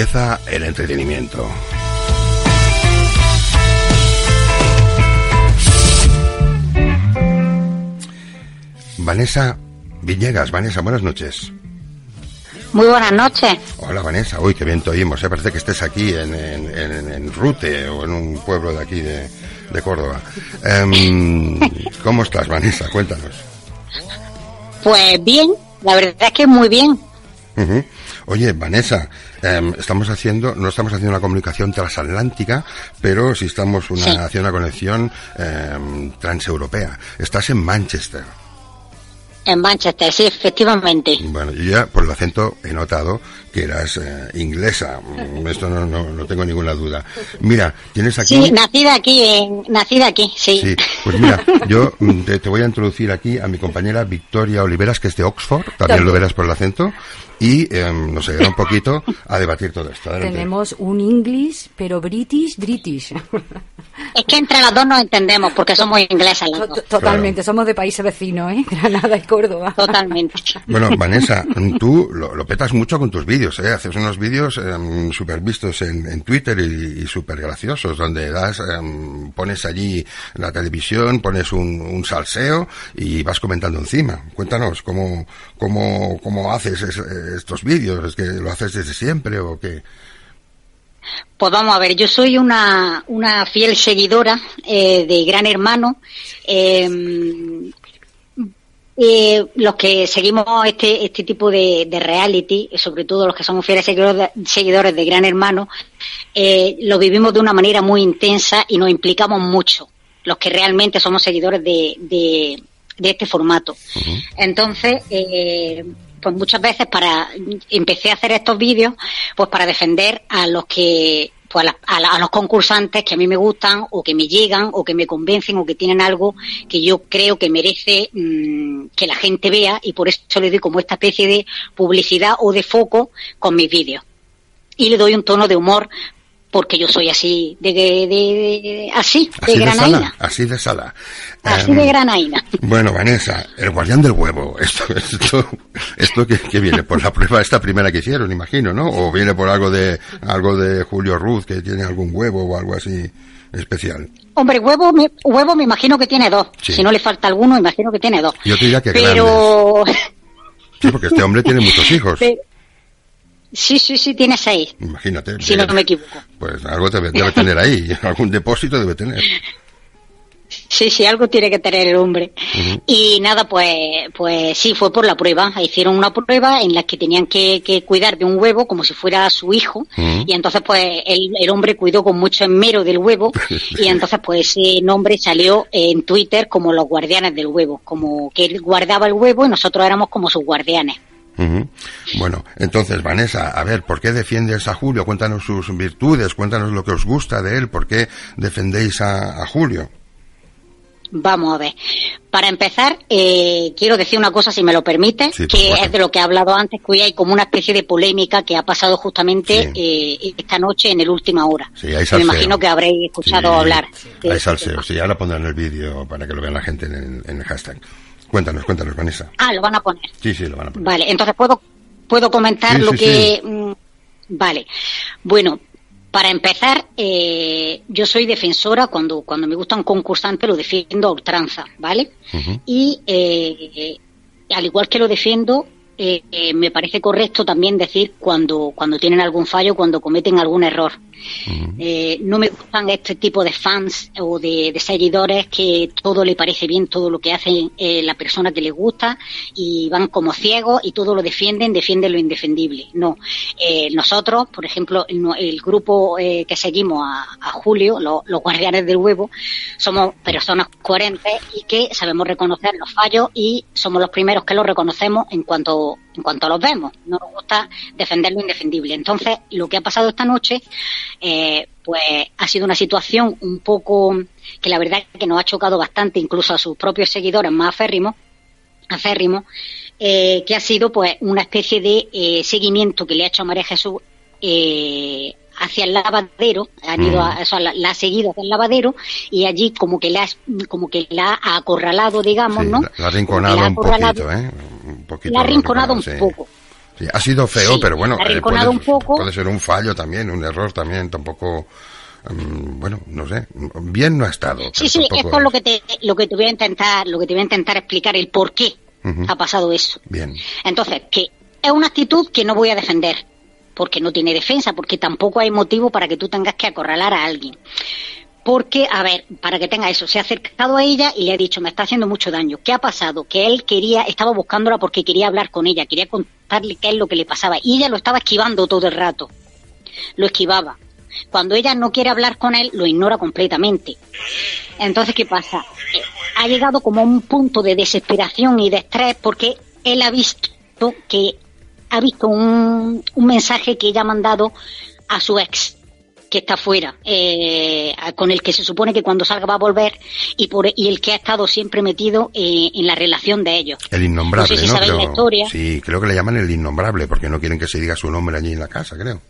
empieza el entretenimiento. Vanessa Villegas, Vanessa, buenas noches. Muy buenas noches. Hola Vanessa, uy, qué bien te oímos, ¿eh? parece que estés aquí en, en, Rute o en un pueblo de aquí de, Córdoba. Em, ¿Cómo estás Vanessa? Cuéntanos. Pues bien, la verdad es que muy bien. Oye, Vanessa, em, estamos haciendo, no estamos haciendo una comunicación transatlántica, pero sí estamos una, haciendo una conexión em, transeuropea. Estás en Manchester. En Manchester, sí, efectivamente. Bueno, yo ya por el acento he notado que eras eh, inglesa. Mm, esto no, no, tengo ninguna duda. Mira, tienes aquí. Sí, nacida aquí, nacida aquí, sí. Sí, pues mira, yo mm, te, voy a introducir aquí a mi compañera Victoria Oliveras, que es de Oxford. También lo verás por el acento y em, nos ayuda un poquito a debatir todo esto. Tenemos un English, pero British, British. Es que entre las dos nos entendemos, porque somos inglesas las dos. Totalmente, somos de países vecinos, ¿eh? Granada y Córdoba. Totalmente. Bueno, Vanessa, tú lo, petas mucho con tus vídeos, ¿eh? Haces unos vídeos eh, súper vistos en, Twitter y, súper graciosos, donde das, em, pones allí la televisión, pones un, un, salseo y vas comentando encima. Cuéntanos, ¿cómo, cómo, cómo haces estos vídeos? ¿Es que lo haces desde siempre o qué? Pues vamos a ver, yo soy una, una fiel seguidora eh, de Gran Hermano. Em, eh, los que seguimos este, este tipo de, reality, sobre todo los que somos fieles seguidores de, Gran Hermano, eh, lo vivimos de una manera muy intensa y nos implicamos mucho, los que realmente somos seguidores de, de, este formato. Entonces, eh, pues muchas veces para empecé a hacer estos vídeos pues para defender a los que pues a, los concursantes que a mí me gustan o que me llegan o que me convencen o que tienen algo que yo creo que merece mm, que la gente vea y por eso le doy como esta especie de publicidad o de foco con mis vídeos. Y le doy un tono de humor porque yo soy así de, de, así, de granaina. así de sala. Así de em, granaina. Bueno, Vanessa, el guardián del huevo. Esto, esto, esto que, viene por la prueba esta primera que hicieron, imagino, ¿no? O viene por algo de algo de Julio Ruz que tiene algún huevo o algo así especial. Hombre, huevo, me, huevo me imagino que tiene dos. Si no le falta alguno, imagino que tiene dos. Yo te diría que Pero... Sí, porque este hombre tiene muchos hijos. Sí, sí, sí, tiene seis. Imagínate. Si no me equivoco. Pues algo debe, tener ahí, algún depósito debe tener. Sí, sí, algo tiene que tener el hombre. Y nada, pues, pues sí, fue por la prueba. Hicieron una prueba en la que tenían que, cuidar de un huevo como si fuera su hijo. Y entonces, pues, el, el, hombre cuidó con mucho esmero del huevo. y entonces, pues, ese nombre salió en Twitter como los guardianes del huevo. Como que él guardaba el huevo y nosotros éramos como sus guardianes. Bueno, entonces, Vanessa, a ver, ¿por qué defiendes a Julio? Cuéntanos sus virtudes, cuéntanos lo que os gusta de él, ¿por qué defendéis a, Julio? Vamos a ver. Para empezar, eh, quiero decir una cosa, si me lo permite, que es de lo que he hablado antes, que hay como una especie de polémica que ha pasado justamente eh, esta noche en el última hora. Sí, hay Me imagino que habréis escuchado hablar. hay salseo, sí, ahora pondrán el vídeo para que lo vean la gente en el hashtag. Cuéntanos, cuéntanos, Vanessa. Ah, lo van a poner. Sí, sí, lo van a poner. Vale, entonces puedo, puedo comentar lo que... Mm, vale. Bueno, para empezar, eh, yo soy defensora, cuando, cuando me gusta un concursante lo defiendo a ultranza, ¿vale? Y eh, al igual que lo defiendo, eh, eh, me parece correcto también decir cuando, cuando tienen algún fallo, cuando cometen algún error. Eh, no me gustan este tipo de fans o de, seguidores que todo le parece bien, todo lo que hace la persona que les gusta y van como ciegos y todo lo defienden, defienden lo indefendible. No. nosotros, por ejemplo, el, grupo que seguimos a, Julio, los guardianes del huevo, somos personas coherentes y que sabemos reconocer los fallos y somos los primeros que los reconocemos en cuanto en cuanto los vemos. No nos gusta defender lo indefendible. Entonces, lo que ha pasado esta noche, eh, pues ha sido una situación un poco que la verdad es que nos ha chocado bastante, incluso a sus propios seguidores más aférrimos, aférrimos eh, que ha sido pues una especie de eh, seguimiento que le ha hecho a María Jesús hacia el lavadero, han ido a, mm. la, ha seguido hacia el lavadero y allí como que la como que la ha acorralado, digamos, ¿no? La, ha rinconado un poquito, ¿eh? La ha rinconado un poco. Sí, ha sido feo, pero bueno, eh, puede, un poco. puede ser un fallo también, un error también, tampoco mm, bueno, no sé, bien no ha estado. Sí, sí, esto es lo que te lo que te voy a intentar, lo que te voy a intentar explicar el por qué ha pasado eso. Bien. Entonces, que es una actitud que no voy a defender, porque no tiene defensa, porque tampoco hay motivo para que tú tengas que acorralar a alguien. Porque, a ver, para que tenga eso, se ha acercado a ella y le ha dicho, me está haciendo mucho daño. ¿Qué ha pasado? Que él quería, estaba buscándola porque quería hablar con ella, quería contarle qué es lo que le pasaba. Y ella lo estaba esquivando todo el rato. Lo esquivaba. Cuando ella no quiere hablar con él, lo ignora completamente. Entonces, ¿qué pasa? Ha llegado como a un punto de desesperación y de estrés porque él ha visto que ha visto un, un mensaje que ella ha mandado a su ex que está fuera, eh, con el que se supone que cuando salga va a volver y por y el que ha estado siempre metido eh, en la relación de ellos. El innombrable, ¿no? Sé la historia. Sí, creo que le llaman el innombrable porque no quieren que se diga su nombre allí en la casa, creo.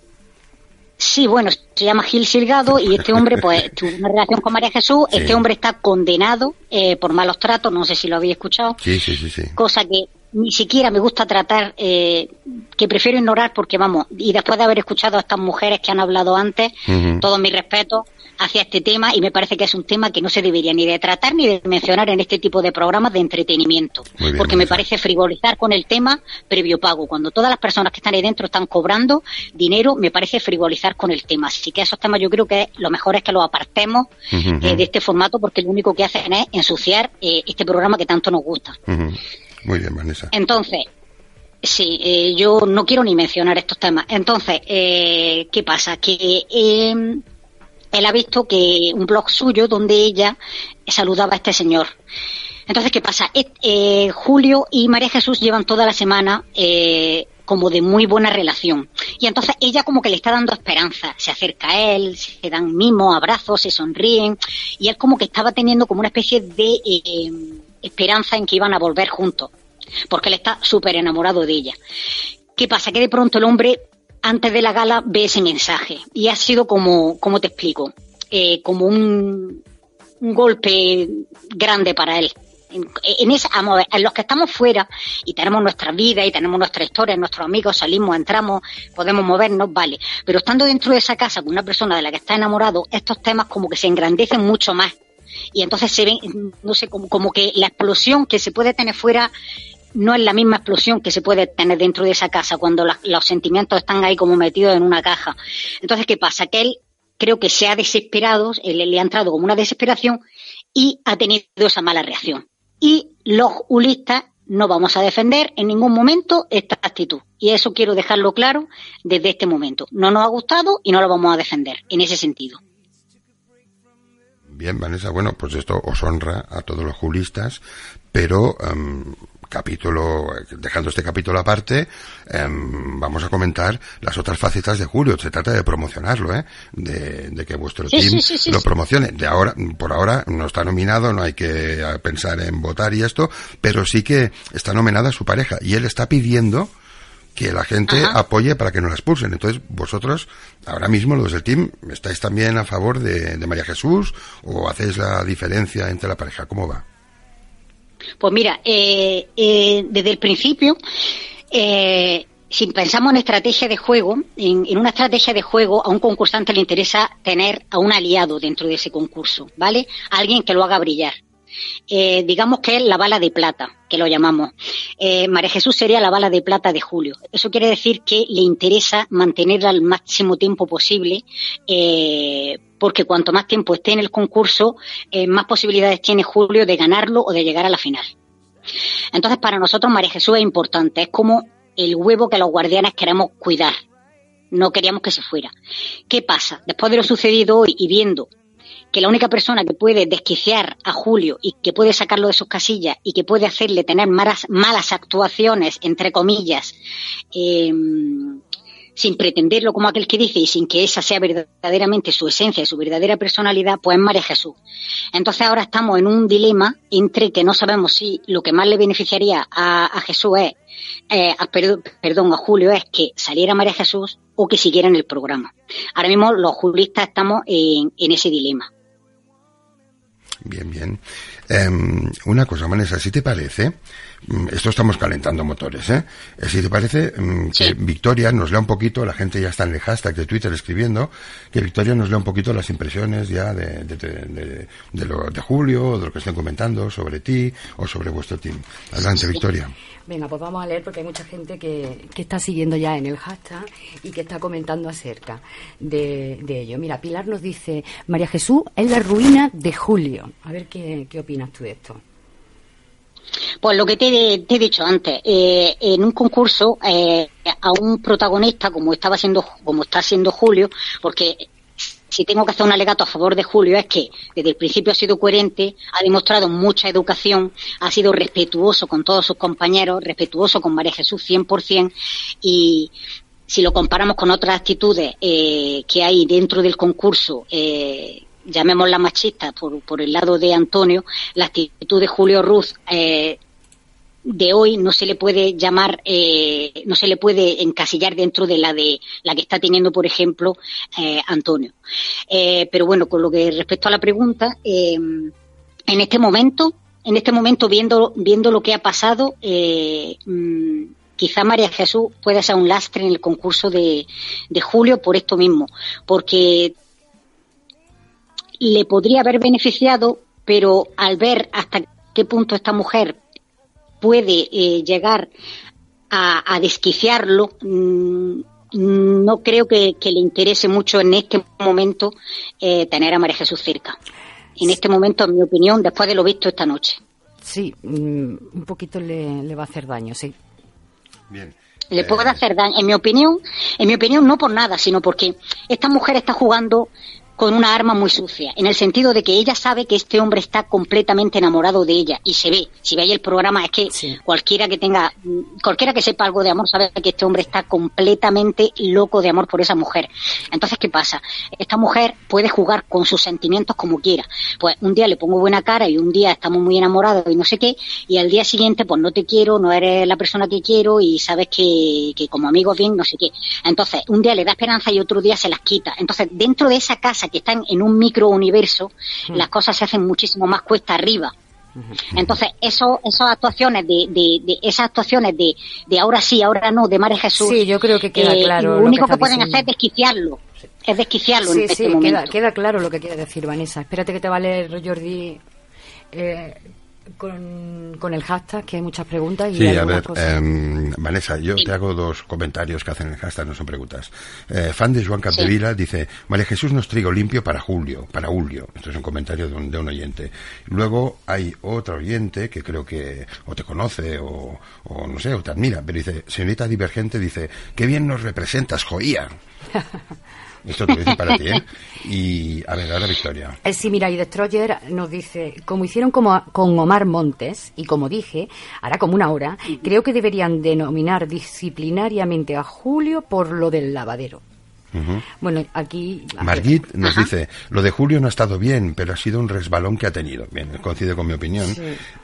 Sí, bueno, se llama Gil Silgado y este hombre, pues, tuvo una relación con María Jesús. Este hombre está condenado eh, por malos tratos, no sé si lo habéis escuchado. Sí, sí, sí, sí. Cosa que ni siquiera me gusta tratar, eh, que prefiero ignorar porque vamos, y después de haber escuchado a estas mujeres que han hablado antes, todo mi respeto hacia este tema y me parece que es un tema que no se debería ni de tratar ni de mencionar en este tipo de programas de entretenimiento, porque me parece frivolizar con el tema previo pago. Cuando todas las personas que están ahí dentro están cobrando dinero, me parece frivolizar con el tema. Así que esos temas yo creo que lo mejor es que los apartemos eh, de este formato porque lo único que hacen es ensuciar eh, este programa que tanto nos gusta. Muy bien, Vanessa. Entonces, sí, eh, yo no quiero ni mencionar estos temas. Entonces, eh, ¿qué pasa? Que em, él ha visto que un blog suyo donde ella saludaba a este señor. Entonces, ¿qué pasa? Eh, Julio y María Jesús llevan toda la semana como de muy buena relación. Y entonces ella como que le está dando esperanza. Se acerca a él, se dan mimos, abrazos, se sonríen. Y él como que estaba teniendo como una especie de esperanza en que iban a volver juntos, porque él está súper enamorado de ella. ¿Qué pasa? Que de pronto el hombre, antes de la gala, ve ese mensaje y ha sido como, ¿cómo te explico? Eh, como un, golpe grande para él. En, esa, en los que estamos fuera y tenemos nuestra vida y tenemos nuestra historia, nuestros amigos, salimos, entramos, podemos movernos, vale. Pero estando dentro de esa casa con una persona de la que está enamorado, estos temas como que se engrandecen mucho más y entonces se ven, no sé, como, que la explosión que se puede tener fuera no es la misma explosión que se puede tener dentro de esa casa cuando los sentimientos están ahí como metidos en una caja. Entonces, ¿qué pasa? Que él creo que se ha desesperado, él, le ha entrado como una desesperación y ha tenido esa mala reacción. Y los ulistas no vamos a defender en ningún momento esta actitud. Y eso quiero dejarlo claro desde este momento. No nos ha gustado y no lo vamos a defender en ese sentido. Bien, Vanessa, bueno, pues esto os honra a todos los julistas, pero em, capítulo, dejando este capítulo aparte, em, vamos a comentar las otras facetas de Julio. Se trata de promocionarlo, ¿eh? De, que vuestro team lo promocione. De ahora, por ahora no está nominado, no hay que pensar en votar y esto, pero sí que está nominada su pareja y él está pidiendo que la gente apoye para que no la expulsen. Entonces, vosotros, ahora mismo, los del team, ¿estáis también a favor de, María Jesús o hacéis la diferencia entre la pareja? ¿Cómo va? Pues mira, eh, eh, desde el principio, eh, si pensamos en estrategia de juego, en, en, una estrategia de juego a un concursante le interesa tener a un aliado dentro de ese concurso, ¿vale? Alguien que lo haga brillar. Eh, digamos que es la bala de plata, que lo llamamos. Eh, María Jesús sería la bala de plata de Julio. Eso quiere decir que le interesa mantenerla al máximo tiempo posible, eh, porque cuanto más tiempo esté en el concurso, más posibilidades tiene Julio de ganarlo o de llegar a la final. Entonces, para nosotros María Jesús es importante, es como el huevo que los guardianes queremos cuidar. No queríamos que se fuera. ¿Qué pasa? Después de lo sucedido hoy y viendo que la única persona que puede desquiciar a Julio y que puede sacarlo de sus casillas y que puede hacerle tener malas, malas actuaciones, entre comillas, eh, sin pretenderlo como aquel que dice y sin que esa sea verdaderamente su esencia y su verdadera personalidad, pues es María Jesús. Entonces ahora estamos en un dilema entre que no sabemos si lo que más le beneficiaría a, Jesús es, eh, perdón, a Julio es que saliera María Jesús o que siguiera en el programa. Ahora mismo los juristas estamos en ese dilema. Bien, bien. Em, una cosa, Vanessa, si te parece, esto estamos calentando motores, ¿eh? si te parece mm, que Victoria nos lea un poquito, la gente ya está en el hashtag de Twitter escribiendo, que Victoria nos lea un poquito las impresiones ya de, de, de, lo de Julio, de lo que estén comentando sobre ti o sobre vuestro team. Adelante, Victoria. Venga, pues vamos a leer porque hay mucha gente que, que está siguiendo ya en el hashtag y que está comentando acerca de, de ello. Mira, Pilar nos dice, María Jesús es la ruina de Julio. A ver qué, qué opinas tú de esto. Pues lo que te, he dicho antes, eh, en un concurso eh, a un protagonista como estaba siendo, como está siendo Julio, porque si tengo que hacer un alegato a favor de Julio es que desde el principio ha sido coherente, ha demostrado mucha educación, ha sido respetuoso con todos sus compañeros, respetuoso con María Jesús 100% y si lo comparamos con otras actitudes eh, que hay dentro del concurso, eh, llamémosla machista por, por el lado de Antonio, la actitud de Julio Ruz eh, de hoy no se le puede llamar, eh, no se le puede encasillar dentro de la de la que está teniendo, por ejemplo, eh, Antonio. Pero bueno, con lo que respecto a la pregunta, en este momento, en este momento viendo viendo lo que ha pasado, mm, quizá María Jesús pueda ser un lastre en el concurso de, de julio por esto mismo, porque le podría haber beneficiado, pero al ver hasta qué punto esta mujer puede eh, llegar a, desquiciarlo, mm, no creo que, le interese mucho en este momento eh, tener a María Jesús cerca. En este momento, en mi opinión, después de lo visto esta noche. Sí, mm, un poquito le, va a hacer daño, sí. Bien. Le puede eh, hacer daño, en mi opinión, en mi opinión no por nada, sino porque esta mujer está jugando con una arma muy sucia, en el sentido de que ella sabe que este hombre está completamente enamorado de ella y se ve, si veis el programa es que cualquiera que tenga, cualquiera que sepa algo de amor sabe que este hombre está completamente loco de amor por esa mujer. Entonces, ¿qué pasa? Esta mujer puede jugar con sus sentimientos como quiera. Pues un día le pongo buena cara y un día estamos muy enamorados y no sé qué, y al día siguiente pues no te quiero, no eres la persona que quiero y sabes que, que como amigos bien, no sé qué. Entonces, un día le da esperanza y otro día se las quita. Entonces, dentro de esa casa que están en un microuniverso, universo las cosas se hacen muchísimo más cuesta arriba. Entonces, eso, esas actuaciones de, de, esas actuaciones de, de ahora sí, ahora no, de María Jesús. Sí, yo creo que queda eh, claro. Lo único que, pueden hacer es desquiciarlo. Es desquiciarlo en este momento. Queda, queda claro lo que quiere decir Vanessa. Espérate que te va a leer Jordi eh, con, con, el hashtag, que hay muchas preguntas. Y sí, a ver, em, Vanessa, yo te hago dos comentarios que hacen el hashtag, no son preguntas. Eh, fan de Juan Capdevila dice, María Jesús nos trigo limpio para Julio, para Julio. Esto es un comentario de un, de un, oyente. Luego hay otro oyente que creo que o te conoce o, o no sé, o te admira, pero dice, señorita Divergente dice, qué bien nos representas, joía. Esto te dice para ti, ¿eh? Y a ver, ahora Victoria. Eh, sí, mira, y Destroyer nos dice, como hicieron como, con Omar Montes, y como dije, hará como una hora, creo que deberían denominar disciplinariamente a Julio por lo del lavadero. Bueno, aquí. Margit nos dice: Lo de Julio no ha estado bien, pero ha sido un resbalón que ha tenido. Bien, coincide con mi opinión.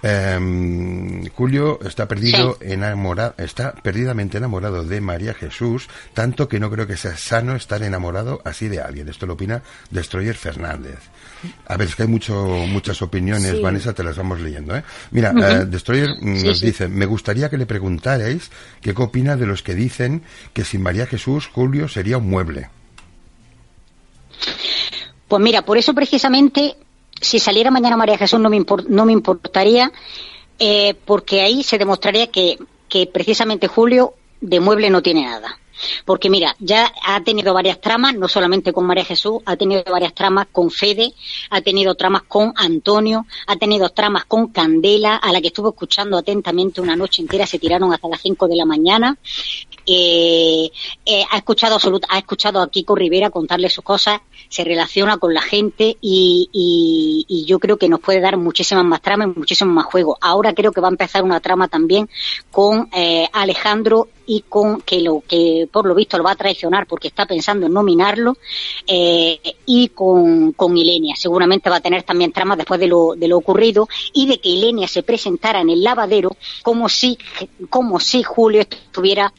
Em, Julio está perdido, enamorado, está perdidamente enamorado de María Jesús, tanto que no creo que sea sano estar enamorado así de alguien. Esto lo opina Destroyer Fernández. A ver, es que hay mucho, muchas opiniones, Vanessa, te las vamos leyendo. ¿eh? Mira, eh, Destroyer nos dice, me gustaría que le preguntarais qué opina de los que dicen que sin María Jesús, Julio sería un mueble. Pues mira, por eso precisamente, si saliera mañana María Jesús no me, no me importaría, eh, porque ahí se demostraría que, que precisamente Julio de mueble no tiene nada. Porque mira, ya ha tenido varias tramas, no solamente con María Jesús, ha tenido varias tramas con Fede, ha tenido tramas con Antonio, ha tenido tramas con Candela, a la que estuvo escuchando atentamente una noche entera, se tiraron hasta las 5 de la mañana. Eh, eh, ha escuchado ha escuchado a Kiko Rivera contarle sus cosas, se relaciona con la gente y, yo creo que nos puede dar muchísimas más tramas y muchísimo más juego. Ahora creo que va a empezar una trama también con eh, Alejandro y con que lo que por lo visto lo va a traicionar porque está pensando en nominarlo eh, y con, con Ilenia seguramente va a tener también tramas después de lo, de lo ocurrido y de que Ilenia se presentara en el lavadero como si como si Julio estuviera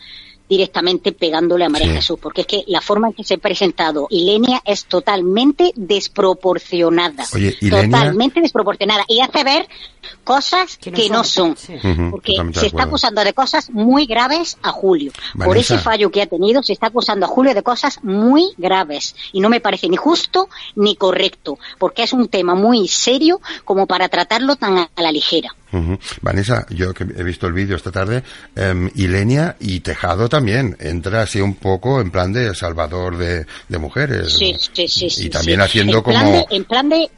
directamente pegándole a María Jesús, porque es que la forma en que se ha presentado Ilenia es totalmente desproporcionada. totalmente desproporcionada. Y hace ver cosas que no, son. Porque se está acusando de cosas muy graves a Julio. Por ese fallo que ha tenido, se está acusando a Julio de cosas muy graves. Y no me parece ni justo ni correcto, porque es un tema muy serio como para tratarlo tan a la ligera. Vanessa, yo que he visto el vídeo esta tarde, um, Ilenia y Tejado también entra así un poco en plan de salvador de, mujeres. Sí, sí, sí. Y también haciendo como... en plan de...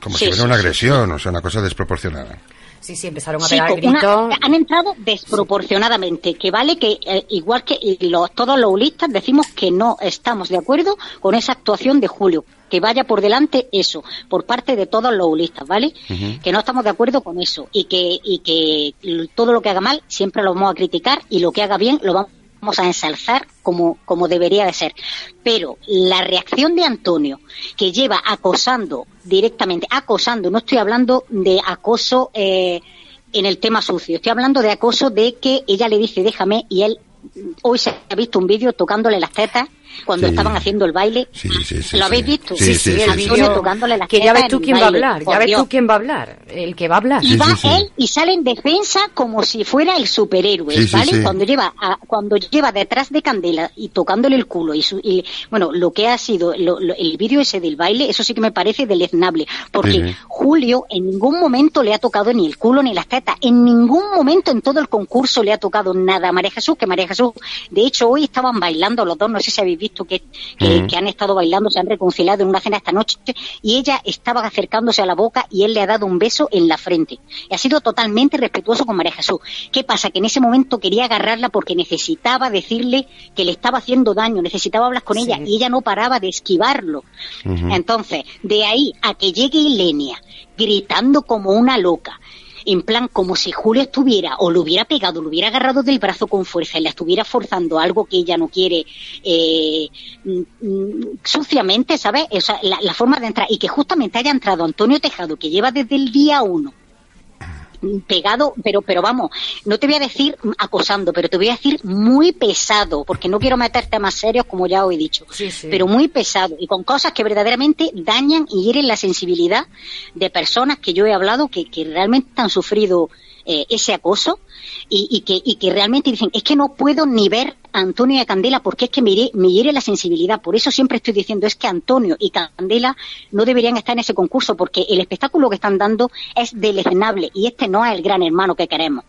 Como si fuera una agresión, o sea, una cosa desproporcionada. Sí, sí, empezaron a pegar gritos. han entrado desproporcionadamente, que vale que, eh, igual que todos los ulistas, decimos que no estamos de acuerdo con esa actuación de Julio. Que vaya por delante eso, por parte de todos los ulistas, ¿vale? Que no estamos de acuerdo con eso y que, y que todo lo que haga mal siempre lo vamos a criticar y lo que haga bien lo vamos vamos a ensalzar como, como debería de ser. Pero la reacción de Antonio, que lleva acosando directamente, acosando, no estoy hablando de acoso eh, en el tema sucio, estoy hablando de acoso de que ella le dice déjame y él hoy se ha visto un vídeo tocándole las tetas cuando estaban haciendo el baile. ¿Lo habéis visto? Sí, sí, tocándole las Que ya ves tú quién va a hablar, ya ves tú quién va a hablar, el que va a hablar. Y va él y sale en defensa como si fuera el superhéroe, ¿vale? Cuando lleva cuando lleva detrás de Candela y tocándole el culo y, su, y bueno, lo que ha sido el vídeo ese del baile, eso sí que me parece deleznable, porque Julio en ningún momento le ha tocado ni el culo ni las tetas, en ningún momento en todo el concurso le ha tocado nada a María Jesús, que María Jesús, de hecho hoy estaban bailando los dos, no sé si habéis visto que, que, han estado bailando, se han reconciliado en una cena esta noche y ella estaba acercándose a la boca y él le ha dado un beso en la frente. Y ha sido totalmente respetuoso con María Jesús. ¿Qué pasa? Que en ese momento quería agarrarla porque necesitaba decirle que le estaba haciendo daño, necesitaba hablar con ella y ella no paraba de esquivarlo. Entonces, de ahí a que llegue Ilenia gritando como una loca, en plan como si Julio estuviera o lo hubiera pegado, lo hubiera agarrado del brazo con fuerza y la estuviera forzando algo que ella no quiere eh, mm, mm, suciamente, ¿sabes? O sea, la, la, forma de entrar y que justamente haya entrado Antonio Tejado, que lleva desde el día uno pegado, pero, pero vamos, no te voy a decir acosando, pero te voy a decir muy pesado, porque no quiero meterte más serios, como ya os he dicho, pero muy pesado y con cosas que verdaderamente dañan y hieren la sensibilidad de personas que yo he hablado que, que realmente han sufrido eh, ese acoso y, que, y que realmente dicen, es que no puedo ni ver a Antonio y a Candela porque es que me, me hiere la sensibilidad. Por eso siempre estoy diciendo, es que Antonio y Candela no deberían estar en ese concurso porque el espectáculo que están dando es deleznable y este no es el gran hermano que queremos.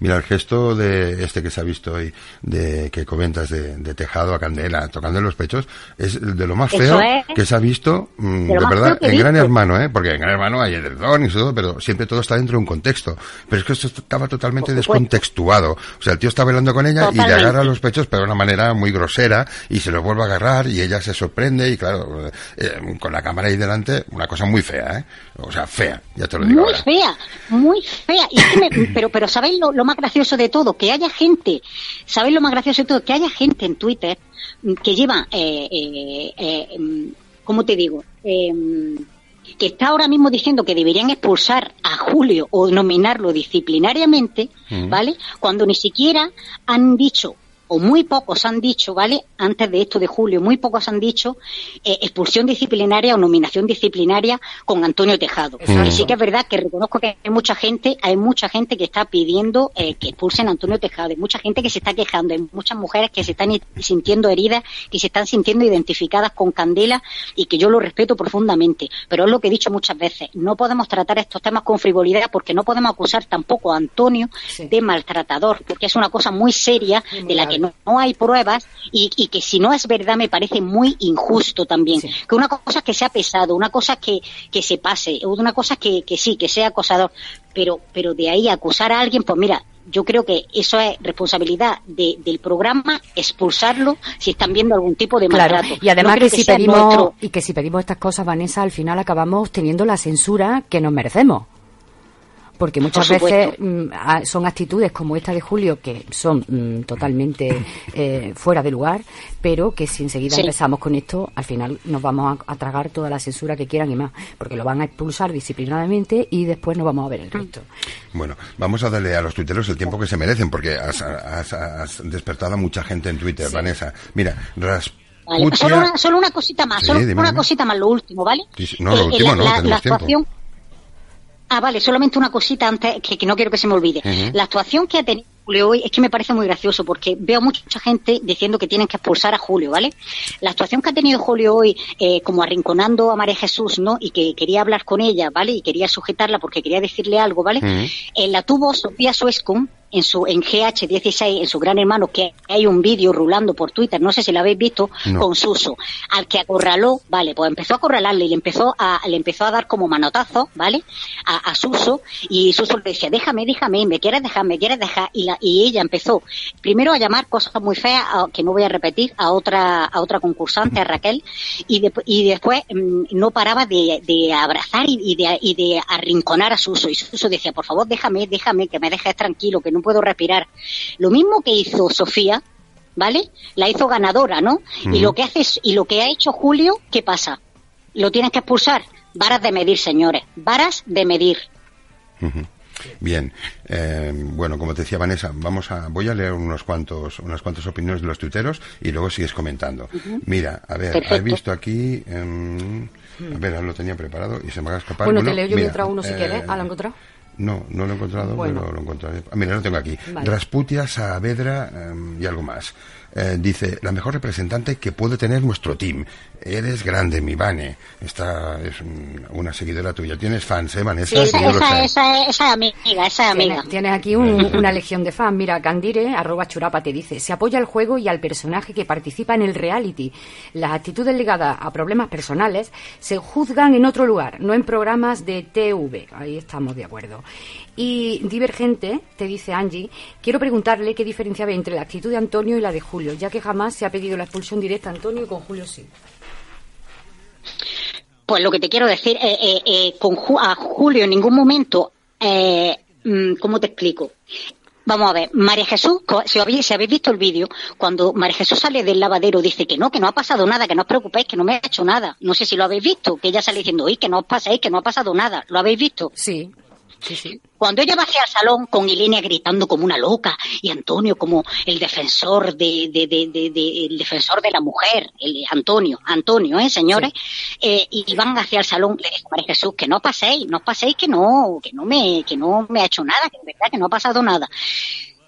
Mira, el gesto de este que se ha visto hoy, de que comentas de, Tejado a Candela, tocando los pechos, es de lo más feo que se ha visto, mm, de, verdad, en Gran Hermano, ¿eh? Porque en Gran Hermano hay el don y todo, pero siempre todo está dentro de un contexto. Pero es que esto estaba totalmente descontextuado. O sea, el tío está bailando con ella y le agarra los pechos, pero de una manera muy grosera, y se los vuelve a agarrar, y ella se sorprende, y claro, eh, con la cámara ahí delante, una cosa muy fea, ¿eh? O sea, fea, ya te lo digo. Muy fea, muy fea. Y pero, pero ¿sabéis lo, más gracioso de todo? Que haya gente, ¿sabéis lo más gracioso de todo? Que haya gente en Twitter que lleva, eh, eh, eh mm, ¿cómo te digo? Eh, que está ahora mismo diciendo que deberían expulsar a Julio o nominarlo disciplinariamente, ¿vale? Cuando ni siquiera han dicho o muy pocos han dicho, ¿vale? Antes de esto de julio, muy pocos han dicho eh, expulsión disciplinaria o nominación disciplinaria con Antonio Tejado. Y sí que es verdad que reconozco que hay mucha gente, hay mucha gente que está pidiendo eh, que expulsen a Antonio Tejado, hay mucha gente que se está quejando, hay muchas mujeres que se están sintiendo heridas, que se están sintiendo identificadas con Candela y que yo lo respeto profundamente. Pero es lo que he dicho muchas veces, no podemos tratar estos temas con frivolidad porque no podemos acusar tampoco a Antonio de maltratador, porque es una cosa muy seria de la que no, hay pruebas y, que si no es verdad me parece muy injusto también. Que una cosa que sea pesado, una cosa que, que se pase, una cosa que, que sí, que sea acosador, pero, pero de ahí acusar a alguien, pues mira, yo creo que eso es responsabilidad del programa expulsarlo si están viendo algún tipo de maltrato. y además que, si pedimos y que si pedimos estas cosas Vanessa al final acabamos teniendo la censura que nos merecemos porque muchas veces mm, son actitudes como esta de Julio que son mm, totalmente eh, fuera de lugar, pero que si enseguida empezamos con esto, al final nos vamos a, tragar toda la censura que quieran y más, porque lo van a expulsar disciplinadamente y después no vamos a ver el resto. Bueno, vamos a darle a los tuiteros el tiempo que se merecen, porque has, despertado a mucha gente en Twitter, Vanessa. Mira, solo, una, solo una cosita más, solo una cosita más, lo último, ¿vale? no, lo eh, último no, la, actuación, Ah, vale, solamente una cosita antes que, no quiero que se me olvide. La actuación que ha tenido Julio hoy es que me parece muy gracioso porque veo mucha gente diciendo que tienen que expulsar a Julio, ¿vale? La actuación que ha tenido Julio hoy, eh, como arrinconando a María Jesús, ¿no? Y que quería hablar con ella, ¿vale? Y quería sujetarla porque quería decirle algo, ¿vale? Eh, la tuvo Sofía Suescun en su en GH16, en su gran hermano, que hay un vídeo rulando por Twitter, no sé si lo habéis visto, con Suso, al que acorraló, vale, pues empezó a acorralarle y le empezó a, le empezó a dar como manotazo, ¿vale? A, Suso, y Suso le decía, déjame, déjame, me quieres dejar, me quieres dejar, y, la, y ella empezó primero a llamar cosas muy feas, que no voy a repetir, a otra, a otra concursante, a Raquel, y, y después mm, no paraba de, de abrazar y, de, y de arrinconar a Suso, y Suso decía, por favor, déjame, déjame, que me dejes tranquilo, que no puedo respirar. Lo mismo que hizo Sofía, ¿vale? La hizo ganadora, ¿no? Y lo que hace y lo que ha hecho Julio, ¿qué pasa? Lo tienes que expulsar. Varas de medir, señores. Varas de medir. Bien, eh, bueno, como te decía Vanessa, vamos a, voy a leer unos cuantos, unas cuantas opiniones de los tuiteros y luego sigues comentando. Mira, a ver, he visto aquí, em, a ver, lo tenía preparado y se me va a escapar. Bueno, te leo yo mientras uno si eh, quieres. ¿Ah, lo encontrado? No, no lo he encontrado, pero lo encontraré. Ah, mira, lo tengo aquí. Rasputia, Saavedra em, y algo más. Eh, dice, la mejor representante que puede tener nuestro team. Eres grande, mi Vane. Esta es una seguidora tuya. Tienes fans, ¿eh, Vanessa? esa, esa, esa, amiga, esa amiga. Tienes, aquí una legión de fans. Mira, Candire, arroba churapa, te dice, se apoya al juego y al personaje que participa en el reality. Las actitudes ligadas a problemas personales se juzgan en otro lugar, no en programas de TV. Ahí estamos de acuerdo. Y Divergente, te dice Angie, quiero preguntarle qué diferencia ve entre la actitud de Antonio y la de Julio, ya que jamás se ha pedido la expulsión directa a Antonio y con Julio sí. Pues lo que te quiero decir, eh, eh, eh con a Julio en ningún momento, eh, mm, ¿cómo te explico? Vamos a ver, María Jesús, si habéis, si habéis visto el vídeo, cuando María Jesús sale del lavadero dice que no, que no ha pasado nada, que no os preocupéis, que no me ha hecho nada. No sé si lo habéis visto, que ella sale diciendo, oye, que no os paséis, que no ha pasado nada. ¿Lo habéis visto? Sí. Cuando ella va hacia el salón con Ilenia gritando como una loca y Antonio como el defensor de, de, de, el defensor de la mujer, el Antonio, Antonio, ¿eh, señores? Eh, y van hacia el salón, le dijo María Jesús que no paséis, no paséis que no, que no me, que no me ha hecho nada, que de verdad que no ha pasado nada.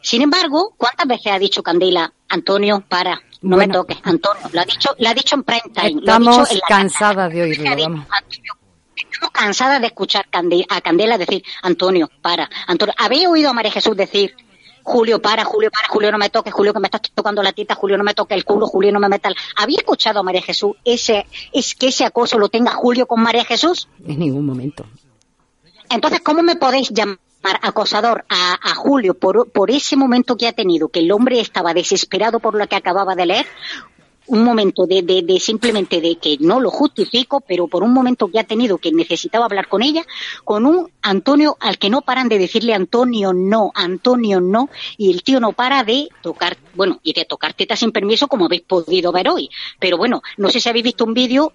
Sin embargo, ¿cuántas veces ha dicho Candela, Antonio, para, no me toques, Antonio? Lo ha dicho, lo ha dicho en prime time. Estamos cansadas de oírlo, vamos. Cansadas de escuchar a Candela decir, Antonio, para. Antonio, ¿habéis oído a María Jesús decir, Julio, para, Julio, para, Julio, no me toques, Julio, que me estás tocando la tita, Julio, no me toques el culo, Julio, no me meta el... ¿Había escuchado a María Jesús ese, es que ese acoso lo tenga Julio con María Jesús? En ningún momento. Entonces, ¿cómo me podéis llamar acosador a, a Julio por, por ese momento que ha tenido, que el hombre estaba desesperado por lo que acababa de leer? Un momento de, de, simplemente de que no lo justifico, pero por un momento que ha tenido que necesitaba hablar con ella, con un Antonio al que no paran de decirle Antonio no, Antonio no, y el tío no para de tocar, bueno, y de tocar tetas sin permiso como habéis podido ver hoy. Pero bueno, no sé si habéis visto un vídeo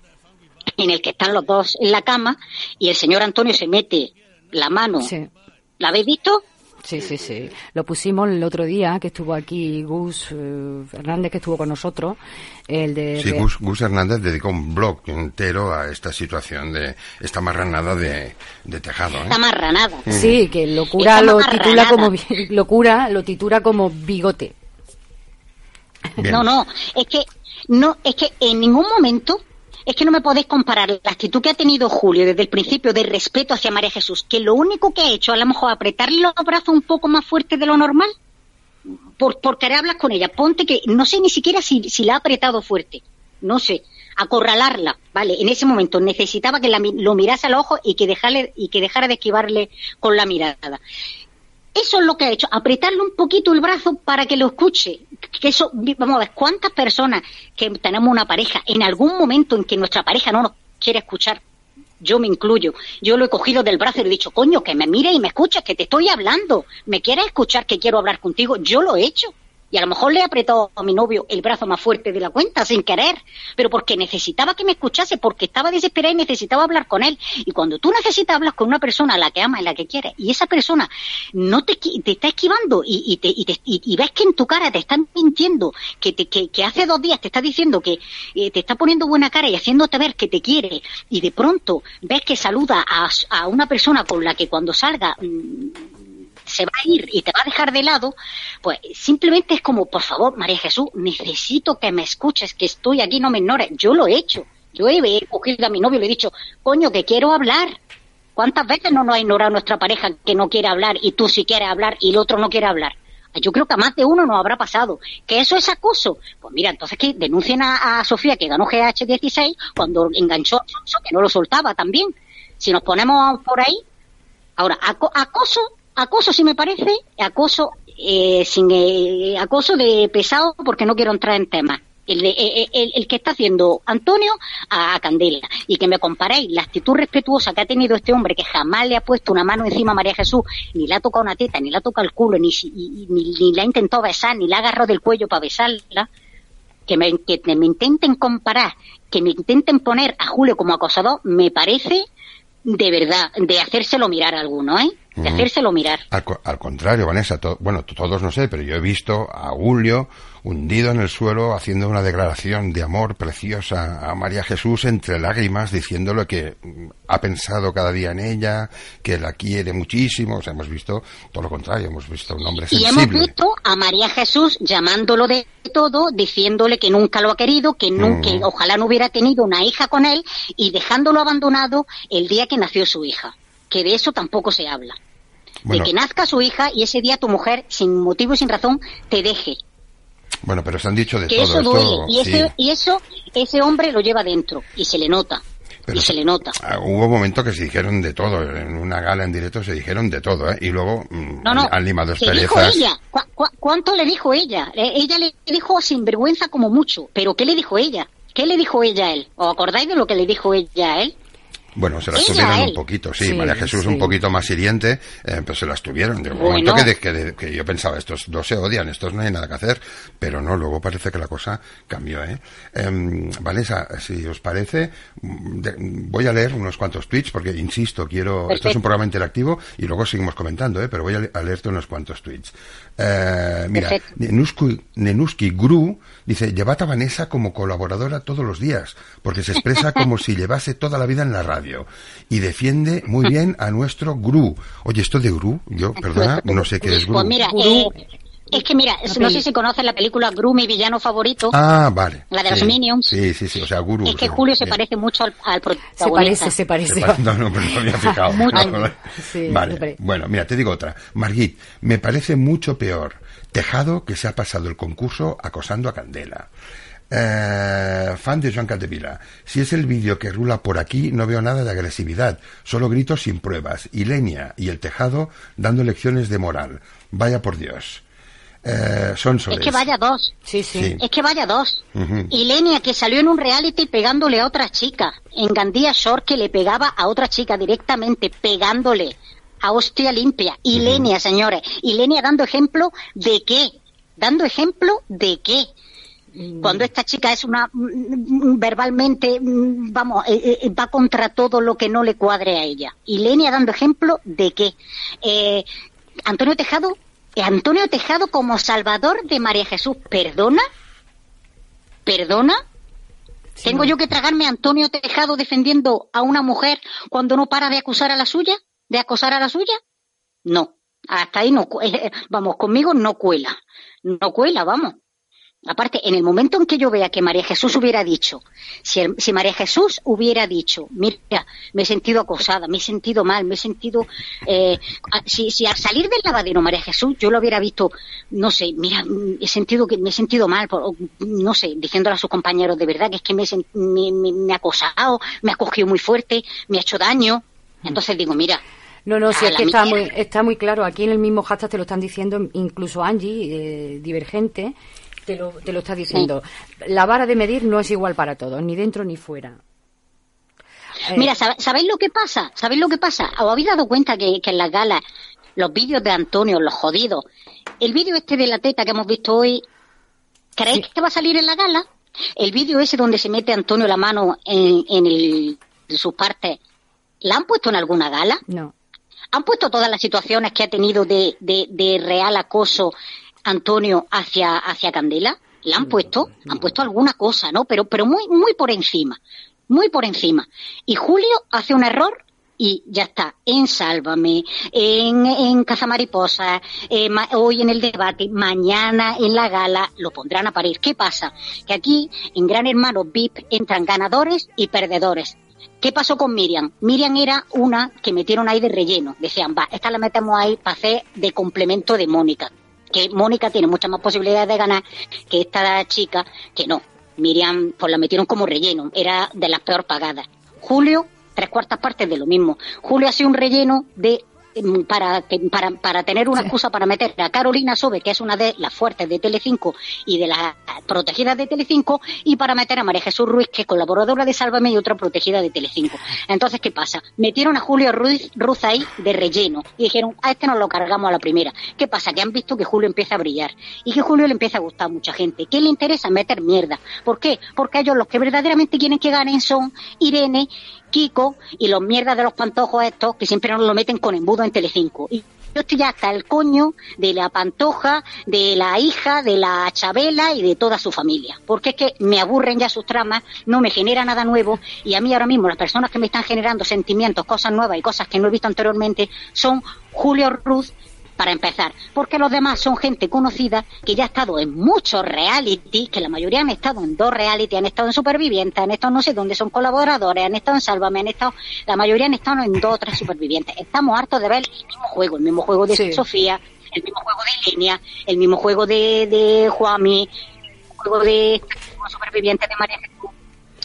en el que están los dos en la cama y el señor Antonio se mete la mano. ¿La habéis visto? Sí, sí, sí. Lo pusimos el otro día que estuvo aquí Gus eh, Hernández, que estuvo con nosotros. El de, sí, Gus, Gus, Hernández dedicó un blog entero a esta situación de esta marranada de, de tejado. ¿eh? Esta marranada. Sí, que locura lo titula como locura lo titula como bigote. No, no, es que no, es que en ningún momento es que no me podéis comparar la actitud que ha tenido Julio desde el principio de respeto hacia María Jesús, que lo único que ha hecho a lo mejor apretarle los brazos un poco más fuerte de lo normal, por, por querer hablar con ella. Ponte que no sé ni siquiera si, si la ha apretado fuerte, no sé, acorralarla, ¿vale? En ese momento necesitaba que la, lo mirase al ojo y que, dejarle, y que dejara de esquivarle con la mirada. Eso es lo que ha hecho, apretarle un poquito el brazo para que lo escuche. Que eso, vamos a ver, ¿cuántas personas que tenemos una pareja en algún momento en que nuestra pareja no nos quiere escuchar? yo me incluyo. Yo lo he cogido del brazo y le he dicho, coño, que me mire y me escuches, que te estoy hablando. ¿Me quieres escuchar que quiero hablar contigo? Yo lo he hecho. Y a lo mejor le he apretado a mi novio el brazo más fuerte de la cuenta, sin querer, pero porque necesitaba que me escuchase, porque estaba desesperada y necesitaba hablar con él. Y cuando tú necesitas hablar con una persona a la que ama y la que quieres, y esa persona no te, te está esquivando y, te, y, ves que en tu cara te están mintiendo, que, te, que, hace dos días te está diciendo que eh, te está poniendo buena cara y haciéndote ver que te quiere, y de pronto ves que saluda a, a una persona con la que cuando salga mm, se va a ir y te va a dejar de lado, pues simplemente es como, por favor, María Jesús, necesito que me escuches, que estoy aquí, no me ignores. Yo lo he hecho. Yo he cogido a mi novio y le he dicho, coño, que quiero hablar. ¿Cuántas veces no nos ha ignorado nuestra pareja que no quiere hablar y tú sí quieres hablar y el otro no quiere hablar? Yo creo que a más de uno nos habrá pasado. ¿Que eso es acoso? Pues mira, entonces que denuncien a, Sofía que ganó GH16 cuando enganchó a que no lo soltaba también. Si nos ponemos por ahí. Ahora, acoso acoso sí me parece, acoso eh, sin eh, acoso de pesado porque no quiero entrar en temas. El, eh, el, que está haciendo Antonio a, Candela y que me comparéis la actitud respetuosa que ha tenido este hombre que jamás le ha puesto una mano encima a María Jesús, ni le ha tocado una teta, ni le ha tocado el culo, ni, ni, ni, la ha intentado besar, ni la ha agarrado del cuello para besarla, que me, que me intenten comparar, que me intenten poner a Julio como acosador, me parece de verdad, de hacérselo mirar a alguno, ¿eh? De hacérselo mirar. Al, contrario, Vanessa, bueno, todos no sé, pero yo he visto a Julio hundido en el suelo haciendo una declaración de amor preciosa a María Jesús entre lágrimas, diciéndole que ha pensado cada día en ella, que la quiere muchísimo. O sea, hemos visto todo lo contrario, hemos visto un hombre sensible. Y hemos visto a María Jesús llamándolo de todo, diciéndole que nunca lo ha querido, que nunca, ojalá no hubiera tenido una hija con él y dejándolo abandonado el día que nació su hija. Que de eso tampoco se habla. de que nazca su hija y ese día tu mujer, sin motivo y sin razón, te deje bueno, pero se han dicho de que todo. Eso duele. y, ese, y eso, ese hombre lo lleva dentro y se le nota. y se le nota. Ah, hubo momentos que se dijeron de todo. En una gala en directo se dijeron de todo, ¿eh? Y luego mm, no, no, han limado dijo ella? cuánto le dijo ella? Eh, ella le dijo sin vergüenza como mucho. ¿Pero qué le dijo ella? ¿Qué le dijo ella a él? ¿Os acordáis de lo que le dijo ella a él? Bueno, se las tuvieron un poquito, sí. María Jesús un poquito más hiriente, eh, pues se las tuvieron. De un momento que, que, yo pensaba, estos dos se odian, estos no hay nada que hacer, pero no, luego parece que la cosa cambió, ¿eh? eh Vanessa, si os parece, voy a leer unos cuantos tweets, porque insisto, quiero, esto es un programa interactivo y luego seguimos comentando, ¿eh? Pero voy a, leerte unos cuantos tweets. Eh, mira, Nenuski, Nenuski Gru dice, llevad a Vanessa como colaboradora todos los días, porque se expresa como si llevase toda la vida en la radio y defiende muy bien a nuestro Gru. Oye, esto de Gru, yo, perdona, no sé qué es Gru. Pues mira, eh, es que mira, no sé si conoces la película Gru, mi villano favorito. Ah, vale. La de los Minions. Sí, sí, sí, o sea, Guru. Es que Julio se parece mucho al, al, protagonista. Se parece, se parece. no, no, pero no había fijado. vale, bueno, mira, te digo otra. Margit, me parece mucho peor Tejado que se ha pasado el concurso acosando a Candela. Eh, fan de Joan Capdevila. Si es el vídeo que rula por aquí, no veo nada de agresividad, solo gritos sin pruebas. Y Lenia y el tejado dando lecciones de moral. Vaya por Dios. Eh, son Es que vaya dos. Sí, sí. Es que vaya dos. Y Lenia que salió en un reality pegándole a otra chica. En Gandía Shore que le pegaba a otra chica directamente, pegándole a hostia limpia. Y Lenia, señores. Y Lenia dando ejemplo de qué. Dando ejemplo de qué cuando esta chica es una mm, verbalmente mm, vamos eh, eh, va contra todo lo que no le cuadre a ella. Y Lenia dando ejemplo de que eh, Antonio Tejado Antonio Tejado como salvador de María Jesús perdona perdona tengo yo que tragarme a Antonio Tejado defendiendo a una mujer cuando no para de acusar a la suya de acosar a la suya no. Hasta ahí no vamos conmigo no cuela. No cuela vamos Aparte, en el momento en que yo vea que María Jesús hubiera dicho, si, si, María Jesús hubiera dicho, mira, me he sentido acosada, me he sentido mal, me he sentido, eh, si, si, al salir del lavadero María Jesús yo lo hubiera visto, no sé, mira, he sentido que me he sentido mal, no sé, diciéndole a sus compañeros de verdad que es que me, me, ha acosado, me ha cogido muy fuerte, me ha hecho daño. Entonces digo, mira, no, no, sí, es que está muy, está muy claro. Aquí en el mismo hashtag te lo están diciendo incluso Angie, eh, Divergente, te lo, te lo está diciendo. La vara de medir no es igual para todos, ni dentro ni fuera. Eh, Mira, ¿sabéis lo que pasa? ¿Sabéis lo que pasa? ¿Os habéis dado cuenta que, en las galas, los vídeos de Antonio, los jodidos, el vídeo este de la teta que hemos visto hoy, ¿creéis que va a salir en la gala? El vídeo ese donde se mete Antonio la mano en, en, el, en sus partes, ¿la han puesto en alguna gala? No. ¿Han puesto todas las situaciones que ha tenido de, de, real acoso Antonio hacia, hacia Candela? ¿La han puesto? Han puesto alguna cosa, ¿no? Pero, pero muy, muy por encima. Muy por encima. Y Julio hace un error y ya está, en Sálvame, en, en Cazamariposa, eh, hoy en el debate, mañana en la gala, lo pondrán a parir. ¿Qué pasa? Que aquí, en Gran Hermano VIP, entran ganadores y perdedores. ¿Qué pasó con Miriam? Miriam era una que metieron ahí de relleno. Decían, va, esta la metemos ahí para hacer de complemento de Mónica. Que Mónica tiene muchas más posibilidades de ganar que esta chica, que no. Miriam, pues la metieron como relleno. Era de las peor pagadas. Julio, tres cuartas partes de lo mismo. Julio ha sido un relleno de para, para, para tener una excusa para meter a Carolina Sobe, que es una de las fuertes de Telecinco y de las protegidas de Telecinco, y para meter a María Jesús Ruiz, que es colaboradora de Sálvame y otra protegida de Telecinco. Entonces, ¿qué pasa? Metieron a Julio Ruiz, Ruz ahí de relleno y dijeron, a este nos lo cargamos a la primera. ¿Qué pasa? Que han visto que Julio empieza a brillar y que Julio le empieza a gustar a mucha gente. ¿Qué le interesa? Meter mierda. ¿Por qué? Porque ellos los que verdaderamente quieren que ganen son Irene Kiko y los mierdas de los pantojos estos que siempre nos lo meten con embudo en Telecinco. Y yo estoy hasta el coño de la pantoja, de la hija, de la Chabela y de toda su familia. Porque es que me aburren ya sus tramas, no me genera nada nuevo y a mí ahora mismo las personas que me están generando sentimientos, cosas nuevas y cosas que no he visto anteriormente son Julio Ruz, para empezar, porque los demás son gente conocida que ya ha estado en muchos reality, que la mayoría han estado en dos reality, han estado en Supervivientes, han estado no sé dónde, son colaboradores, han estado en Sálvame, han estado, la mayoría han estado en dos o tres Supervivientes. Estamos hartos de ver el mismo juego, el mismo juego de Sofía, el mismo juego de Línea, el mismo juego de, de Juami, el juego de Supervivientes de María Jesús.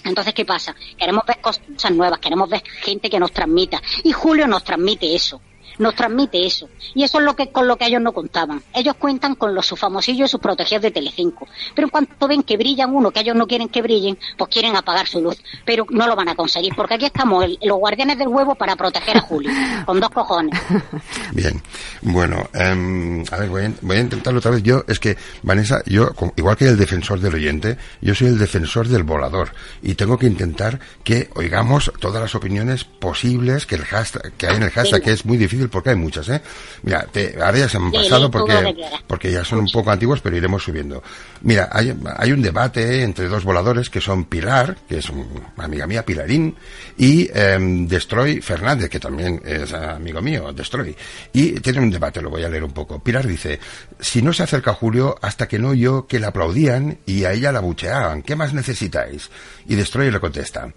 Entonces, ¿qué pasa? Queremos ver cosas nuevas, queremos ver gente que nos transmita. Y Julio nos transmite eso nos transmite eso. Y eso es lo que con lo que ellos no contaban. Ellos cuentan con los sus famosillos y sus protegidos de Telecinco. Pero en cuanto ven que brillan uno, que ellos no quieren que brillen, pues quieren apagar su luz. Pero no lo van a conseguir, porque aquí estamos los guardianes del huevo para proteger a Julio, con dos cojones. Bien, bueno, em, a ver, voy a, voy a, intentarlo otra vez. Yo, es que, Vanessa, yo, igual que el defensor del oyente, yo soy el defensor del volador. Y tengo que intentar que oigamos todas las opiniones posibles que, el hashtag, que hay en el hashtag, que es muy difícil porque hay muchas, ¿eh? Mira, te, ahora ya se han pasado porque, porque ya son un poco antiguos, pero iremos subiendo. Mira, hay, hay un debate entre dos voladores que son Pilar, que es una amiga mía, Pilarín, y em, Destroy Fernández, que también es amigo mío, Destroy. Y tiene un debate, lo voy a leer un poco. Pilar dice, si no se acerca Julio hasta que no yo que le aplaudían y a ella la bucheaban, ¿qué más necesitáis? Y Destroy le contesta,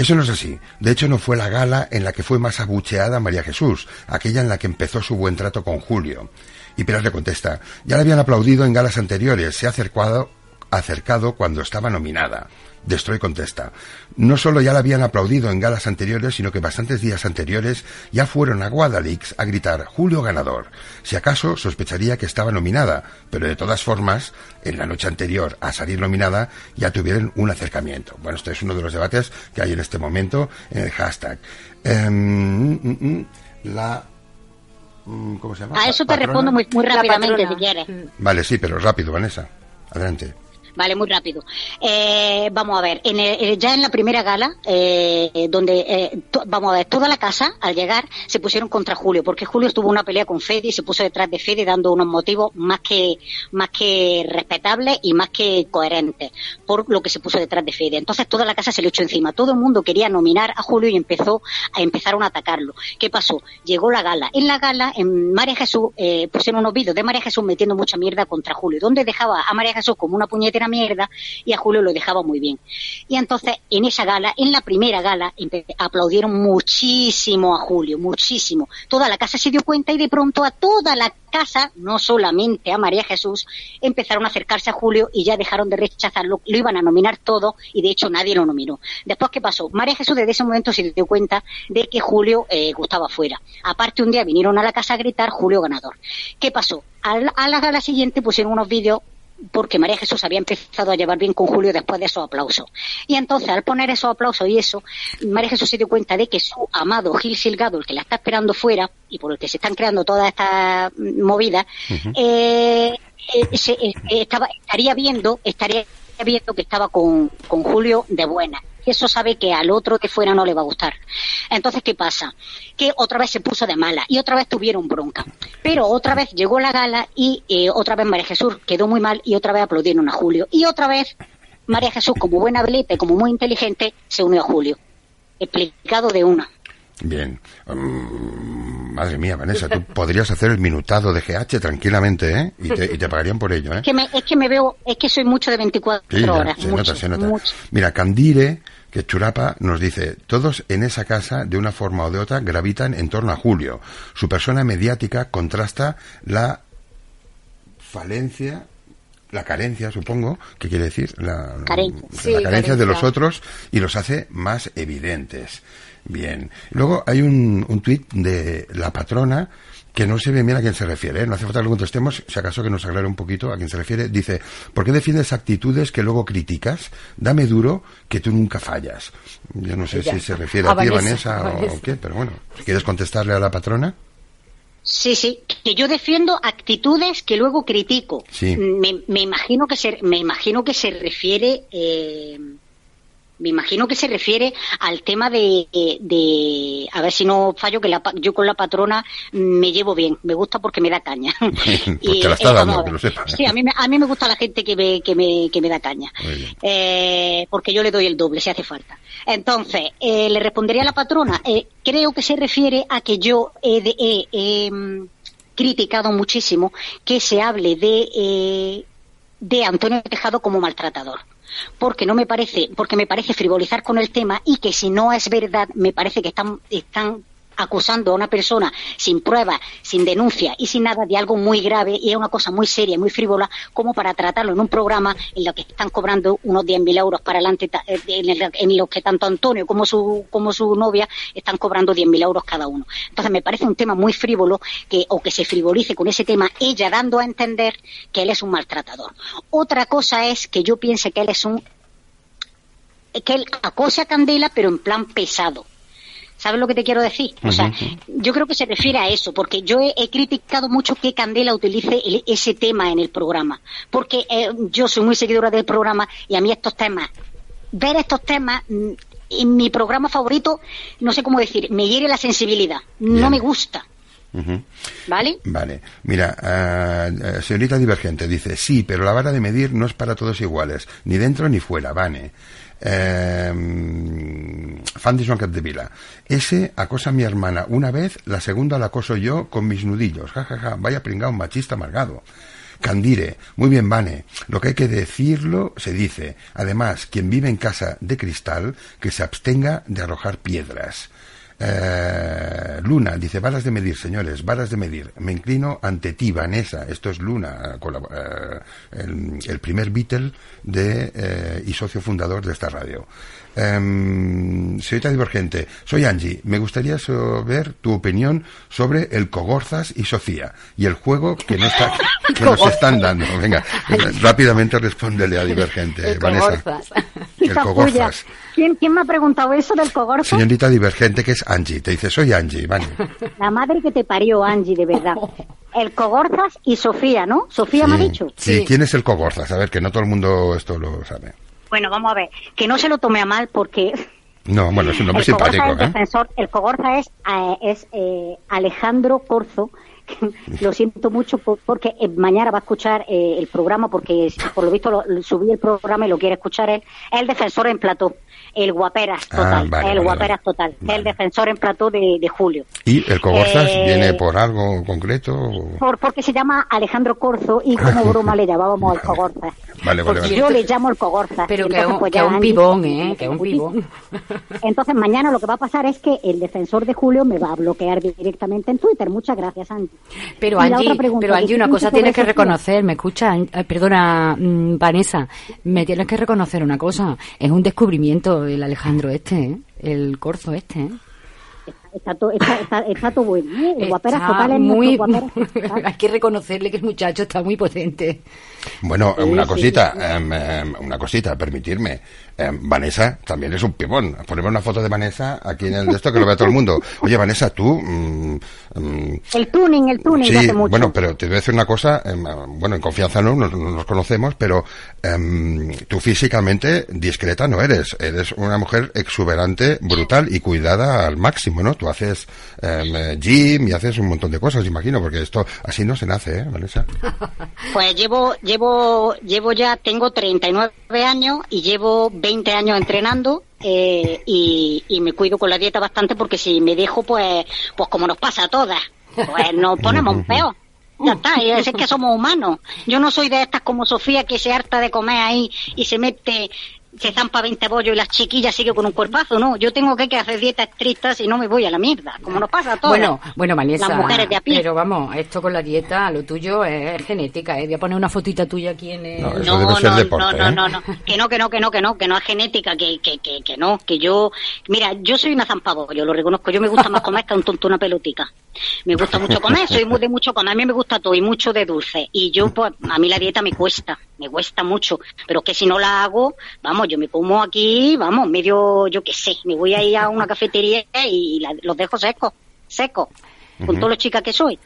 eso no es así. De hecho, no fue la gala en la que fue más abucheada María Jesús, aquella en la que empezó su buen trato con Julio. Y Pilar le contesta, ya la habían aplaudido en galas anteriores, se ha acercado, acercado cuando estaba nominada. Destroy contesta, no solo ya la habían aplaudido en galas anteriores, sino que bastantes días anteriores ya fueron a Guadalix a gritar Julio ganador. Si acaso sospecharía que estaba nominada, pero de todas formas, en la noche anterior a salir nominada ya tuvieron un acercamiento. Bueno, este es uno de los debates que hay en este momento en el hashtag. Em, mm, mm, mm, la ¿Cómo se llama? A eso te respondo muy, muy rápidamente, si quieres. Vale, sí, pero rápido, Vanessa. Adelante. Vale, muy rápido. Eh, vamos a ver, en eh, ya en la primera gala, eh, donde, eh, vamos a ver, toda la casa, al llegar, se pusieron contra Julio, porque Julio tuvo una pelea con Fede y se puso detrás de Fede dando unos motivos más que, más que respetables y más que coherentes por lo que se puso detrás de Fede. Entonces toda la casa se le echó encima. Todo el mundo quería nominar a Julio y empezó a empezar a atacarlo. ¿Qué pasó? Llegó la gala. En la gala, en María Jesús, eh, pusieron unos vídeos de María Jesús metiendo mucha mierda contra Julio, donde dejaba a María Jesús como una puñetera mierda y a Julio lo dejaba muy bien. Y entonces, en esa gala, en la primera gala, aplaudieron muchísimo a Julio, muchísimo. Toda la casa se dio cuenta y de pronto a toda la casa, no solamente a María Jesús, empezaron a acercarse a Julio y ya dejaron de rechazarlo, lo iban a nominar todo y de hecho nadie lo nominó. Después, ¿qué pasó? María Jesús desde ese momento se dio cuenta de que Julio eh, gustaba fuera. Aparte, un día vinieron a la casa a gritar Julio ganador. ¿Qué pasó? A la gala siguiente pusieron unos vídeos porque María Jesús había empezado a llevar bien con Julio después de esos aplausos. Y entonces, al poner esos aplausos y eso, María Jesús se dio cuenta de que su amado Gil Silgado, el que la está esperando fuera, y por el que se están creando todas estas movidas, eh, eh, eh, estaba, estaría viendo, estaría viendo que estaba con, con Julio de buena eso sabe que al otro de fuera no le va a gustar. Entonces, ¿qué pasa? Que otra vez se puso de mala y otra vez tuvieron bronca. Pero otra vez llegó la gala y eh, otra vez María Jesús quedó muy mal y otra vez aplaudieron a Julio. Y otra vez María Jesús, como buena veleta como muy inteligente, se unió a Julio. Explicado de una. Bien. Mm, madre mía, Vanessa, tú podrías hacer el minutado de GH tranquilamente, ¿eh? Y te, pagarían por ello, ¿eh? Es que, me, es que me veo, es que soy mucho de 24 horas. se nota, se nota. Mira, Candire, que Churapa nos dice, todos en esa casa, de una forma o de otra, gravitan en torno a Julio. Su persona mediática contrasta la falencia la carencia, supongo, ¿qué quiere decir? La, la carencia de los otros y los hace más evidentes. Bien. Luego hay un, un tuit de la patrona que no se ve bien a quién se refiere. ¿eh? No hace falta que lo contestemos, si acaso que nos aclare un poquito a quién se refiere. Dice, ¿por qué defiendes actitudes que luego criticas? Dame duro que tú nunca fallas. Yo no sé si se refiere a, ti, Vanessa, o qué, pero bueno, ¿quieres contestarle a la patrona? Sí, sí, que yo defiendo actitudes que luego critico. Sí. Me, me imagino que se, me imagino que se refiere eh, me imagino que se refiere al tema de, de a ver si no fallo, que la, yo con la patrona me llevo bien, me gusta porque me da caña. pues te la está dando, que lo sepas. Sí, a mí, a mí me gusta la gente que me, que me, que me da caña, eh, porque yo le doy el doble si hace falta. Entonces, eh, le respondería a la patrona, eh, creo que se refiere a que yo he, mm, criticado muchísimo que se hable de, eh, de Antonio Tejado como maltratador porque no me parece, porque me parece frivolizar con el tema y que si no es verdad, me parece que están, están acusando a una persona sin pruebas, sin denuncia y sin nada de algo muy grave y es una cosa muy seria, muy frívola, como para tratarlo en un programa en lo que están cobrando unos 10.000 euros para adelante, eh, en, los que tanto Antonio como su, como su novia están cobrando 10.000 euros cada uno. Entonces me parece un tema muy frívolo que, o que se frivolice con ese tema, ella dando a entender que él es un maltratador. Otra cosa es que yo piense que él es un que él acosa a Candela, pero en plan pesado. ¿Sabes lo que te quiero decir? O sea, yo creo que se refiere a eso, porque yo he, criticado mucho que Candela utilice ese tema en el programa, porque eh, yo soy muy seguidora del programa y a mí estos temas, ver estos temas mm, en mi programa favorito, no sé cómo decir, me hiere la sensibilidad, no me gusta. ¿Vale? Vale. Mira, uh, señorita Divergente dice, sí, pero la vara de medir no es para todos iguales, ni dentro ni fuera, Vane. Eh, fan de Joan Capdevila. Ese acosa a mi hermana una vez, la segunda la acoso yo con mis nudillos. Ja, ja, ja. Vaya pringado, un machista amargado. Candire, muy bien, Vane. Lo que hay que decirlo se dice. Además, quien vive en casa de cristal, que se abstenga de arrojar piedras. Eh, Luna dice, varas de medir, señores, varas de medir. Me inclino ante ti, Vanessa. Esto es Luna, eh, el, primer Beatle de, eh, y socio fundador de esta radio. Eh, señorita Divergente, soy Angie. Me gustaría saber tu opinión sobre el Cogorzas y Sofía y el juego que, no está, que nos están dando. Venga, rápidamente respóndele a Divergente, Vanessa. El Cogorzas. ¿Quién, ¿Quién, me ha preguntado eso del Cogorzas? Señorita Divergente, que es Angie. Te dice, soy Angie, vale. La madre que te parió, Angie, de verdad. El Cogorzas y Sofía, ¿no? ¿Sofía me ha dicho? Sí, ¿quién es el Cogorzas? A ver, que no todo el mundo esto lo sabe. Bueno, vamos a ver, que no se lo tome a mal porque... No, bueno, es un nombre simpático. ¿eh? defensor, el Cogorza es, eh, es eh, Alejandro Corzo, lo siento mucho porque mañana va a escuchar el programa porque por lo visto subí el programa y lo quiere escuchar él. Es el defensor en plató el Guaperas ah, total, el Guaperas total, el defensor en plató de, Julio. ¿Y el Cogorzas eh, viene por algo concreto? Por, porque se llama Alejandro Corzo y como broma le llamábamos al Cogorzas. Vale, vale, Yo le llamo el Cogorzas. Pero que, un, pues, un pibón, ¿eh? Que un pibón. Entonces mañana lo que va a pasar es que el defensor de Julio me va a bloquear directamente en Twitter. Muchas gracias, Angie. Pero Angie, pero Angie una cosa tienes que reconocer, me escucha, eh, perdona, mm, Vanessa, me tienes que reconocer una cosa, es un descubrimiento el Alejandro este, ¿eh? el corzo este. ¿eh? Está, todo, está, está, todo bueno, ¿eh? Guaperas totales. Muy, hay que reconocerle que el muchacho está muy potente. Bueno, una cosita, em, em, una cosita, permitirme. Em, Vanessa también es un pibón. Ponemos una foto de Vanessa aquí en el de esto que lo vea todo el mundo. Oye, Vanessa, tú... Mm, mm, el tuning, el tuning sí, hace mucho. bueno, pero te voy a decir una cosa. bueno, en confianza no, no, nos conocemos, pero tú físicamente discreta no eres. Eres una mujer exuberante, brutal y cuidada al máximo, ¿no? Tú haces gym y haces un montón de cosas, imagino, porque esto así no se nace, ¿eh, Vanessa? Pues llevo llevo, llevo ya, tengo 39 años y llevo 20 años entrenando eh, y, me cuido con la dieta bastante porque si me dejo, pues, pues como nos pasa a todas, pues nos ponemos peor. Ya está, es que somos humanos. Yo no soy de estas como Sofía que se harta de comer ahí y se mete se zampa 20 bollos y las chiquillas sigue con un cuerpazo, no. Yo tengo que, hacer dietas estrictas y no me voy a la mierda, como nos pasa a todas. Bueno, bueno, Vanessa, las mujeres de a pie. Pero vamos, esto con la dieta, lo tuyo es genética, ¿eh? Voy a poner una fotita tuya aquí en el... No, no, no, no, no, no, que no, que no, que no, que no, que no es genética, que, que, que, que no, que yo... Mira, yo soy una zampabollo, lo reconozco, yo me gusta más comer que un tonto una pelotica. Me gusta mucho comer, soy muy de mucho comer, a mí me gusta todo y mucho de dulce. Y yo, pues, a mí la dieta me cuesta, me cuesta mucho, pero que si no la hago, vamos, yo me como aquí vamos, medio, yo qué sé, me voy a ir a una cafetería y los dejo secos, secos, con todos los chicas que soy.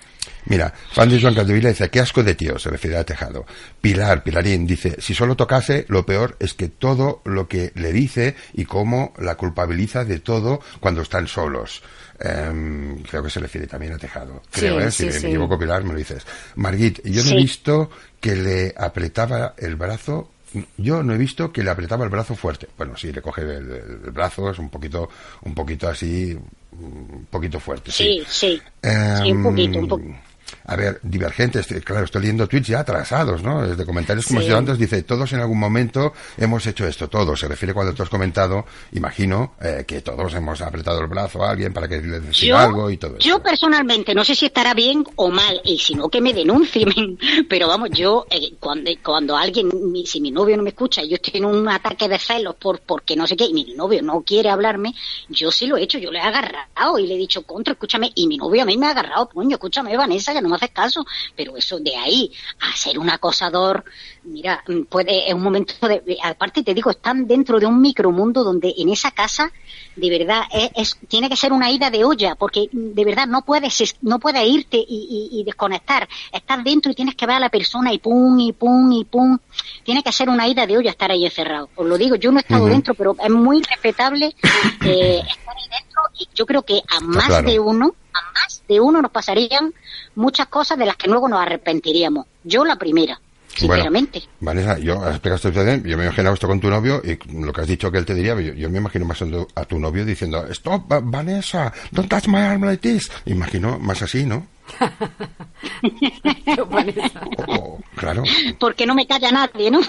Mira, fan de Joan Caldevila dice, qué asco de tío, se refiere a Tejado. Pilar, Pilarín, dice, si solo tocase, lo peor es que todo lo que le dice y cómo la culpabiliza de todo cuando están solos. Em, creo que se refiere también a Tejado. Creo, ¿eh? si me, equivoco, Pilar, me lo dices. Margit, yo no he visto que le apretaba el brazo yo no he visto que le apretaba el brazo fuerte. Bueno, sí, le coge el, brazo, es un poquito, un poquito así, un poquito fuerte. Sí, sí. sí, un poquito, un poquito a ver, divergentes, eh, claro, estoy leyendo tweets ya atrasados, ¿no? Desde comentarios como si antes dice, todos en algún momento hemos hecho esto, todos. Se refiere cuando tú has comentado, imagino, eh, que todos hemos apretado el brazo a alguien para que le diga algo y todo eso. Yo personalmente, no sé si estará bien o mal, y si no, que me denuncien. Pero vamos, yo, eh, cuando, cuando alguien, si mi novio no me escucha y yo estoy en un ataque de celos por porque no sé qué, y mi novio no quiere hablarme, yo sí lo he hecho, yo le he agarrado y le he dicho, contra, escúchame, y mi novio a mí me ha agarrado, coño, escúchame, Vanessa, ya no me haces caso, pero eso de ahí a ser un acosador, mira, puede, es un momento de, aparte te digo, están dentro de un micromundo donde en esa casa, de verdad, es, tiene que ser una ida de olla, porque de verdad no puedes, no puedes irte y, desconectar, estás dentro y tienes que ver a la persona y pum, y pum, y pum, tiene que ser una ida de olla estar ahí encerrado, os lo digo, yo no he estado dentro, pero es muy respetable eh, estar ahí dentro y yo creo que a más de uno, a más de uno nos pasarían muchas cosas de las que luego nos arrepentiríamos. Yo la primera. Sinceramente. Vanessa, yo has explicado yo me he imaginado esto con tu novio y lo que has dicho que él te diría, yo, me imagino más a tu novio diciendo, stop, Vanessa, don't touch my arm like this. Imagino más así, ¿no? Oh, claro. Porque no me calla nadie, ¿no?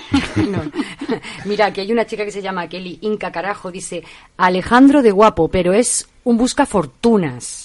Mira, que hay una chica que se llama Kelly Inca Carajo, dice Alejandro de guapo, pero es un busca fortunas.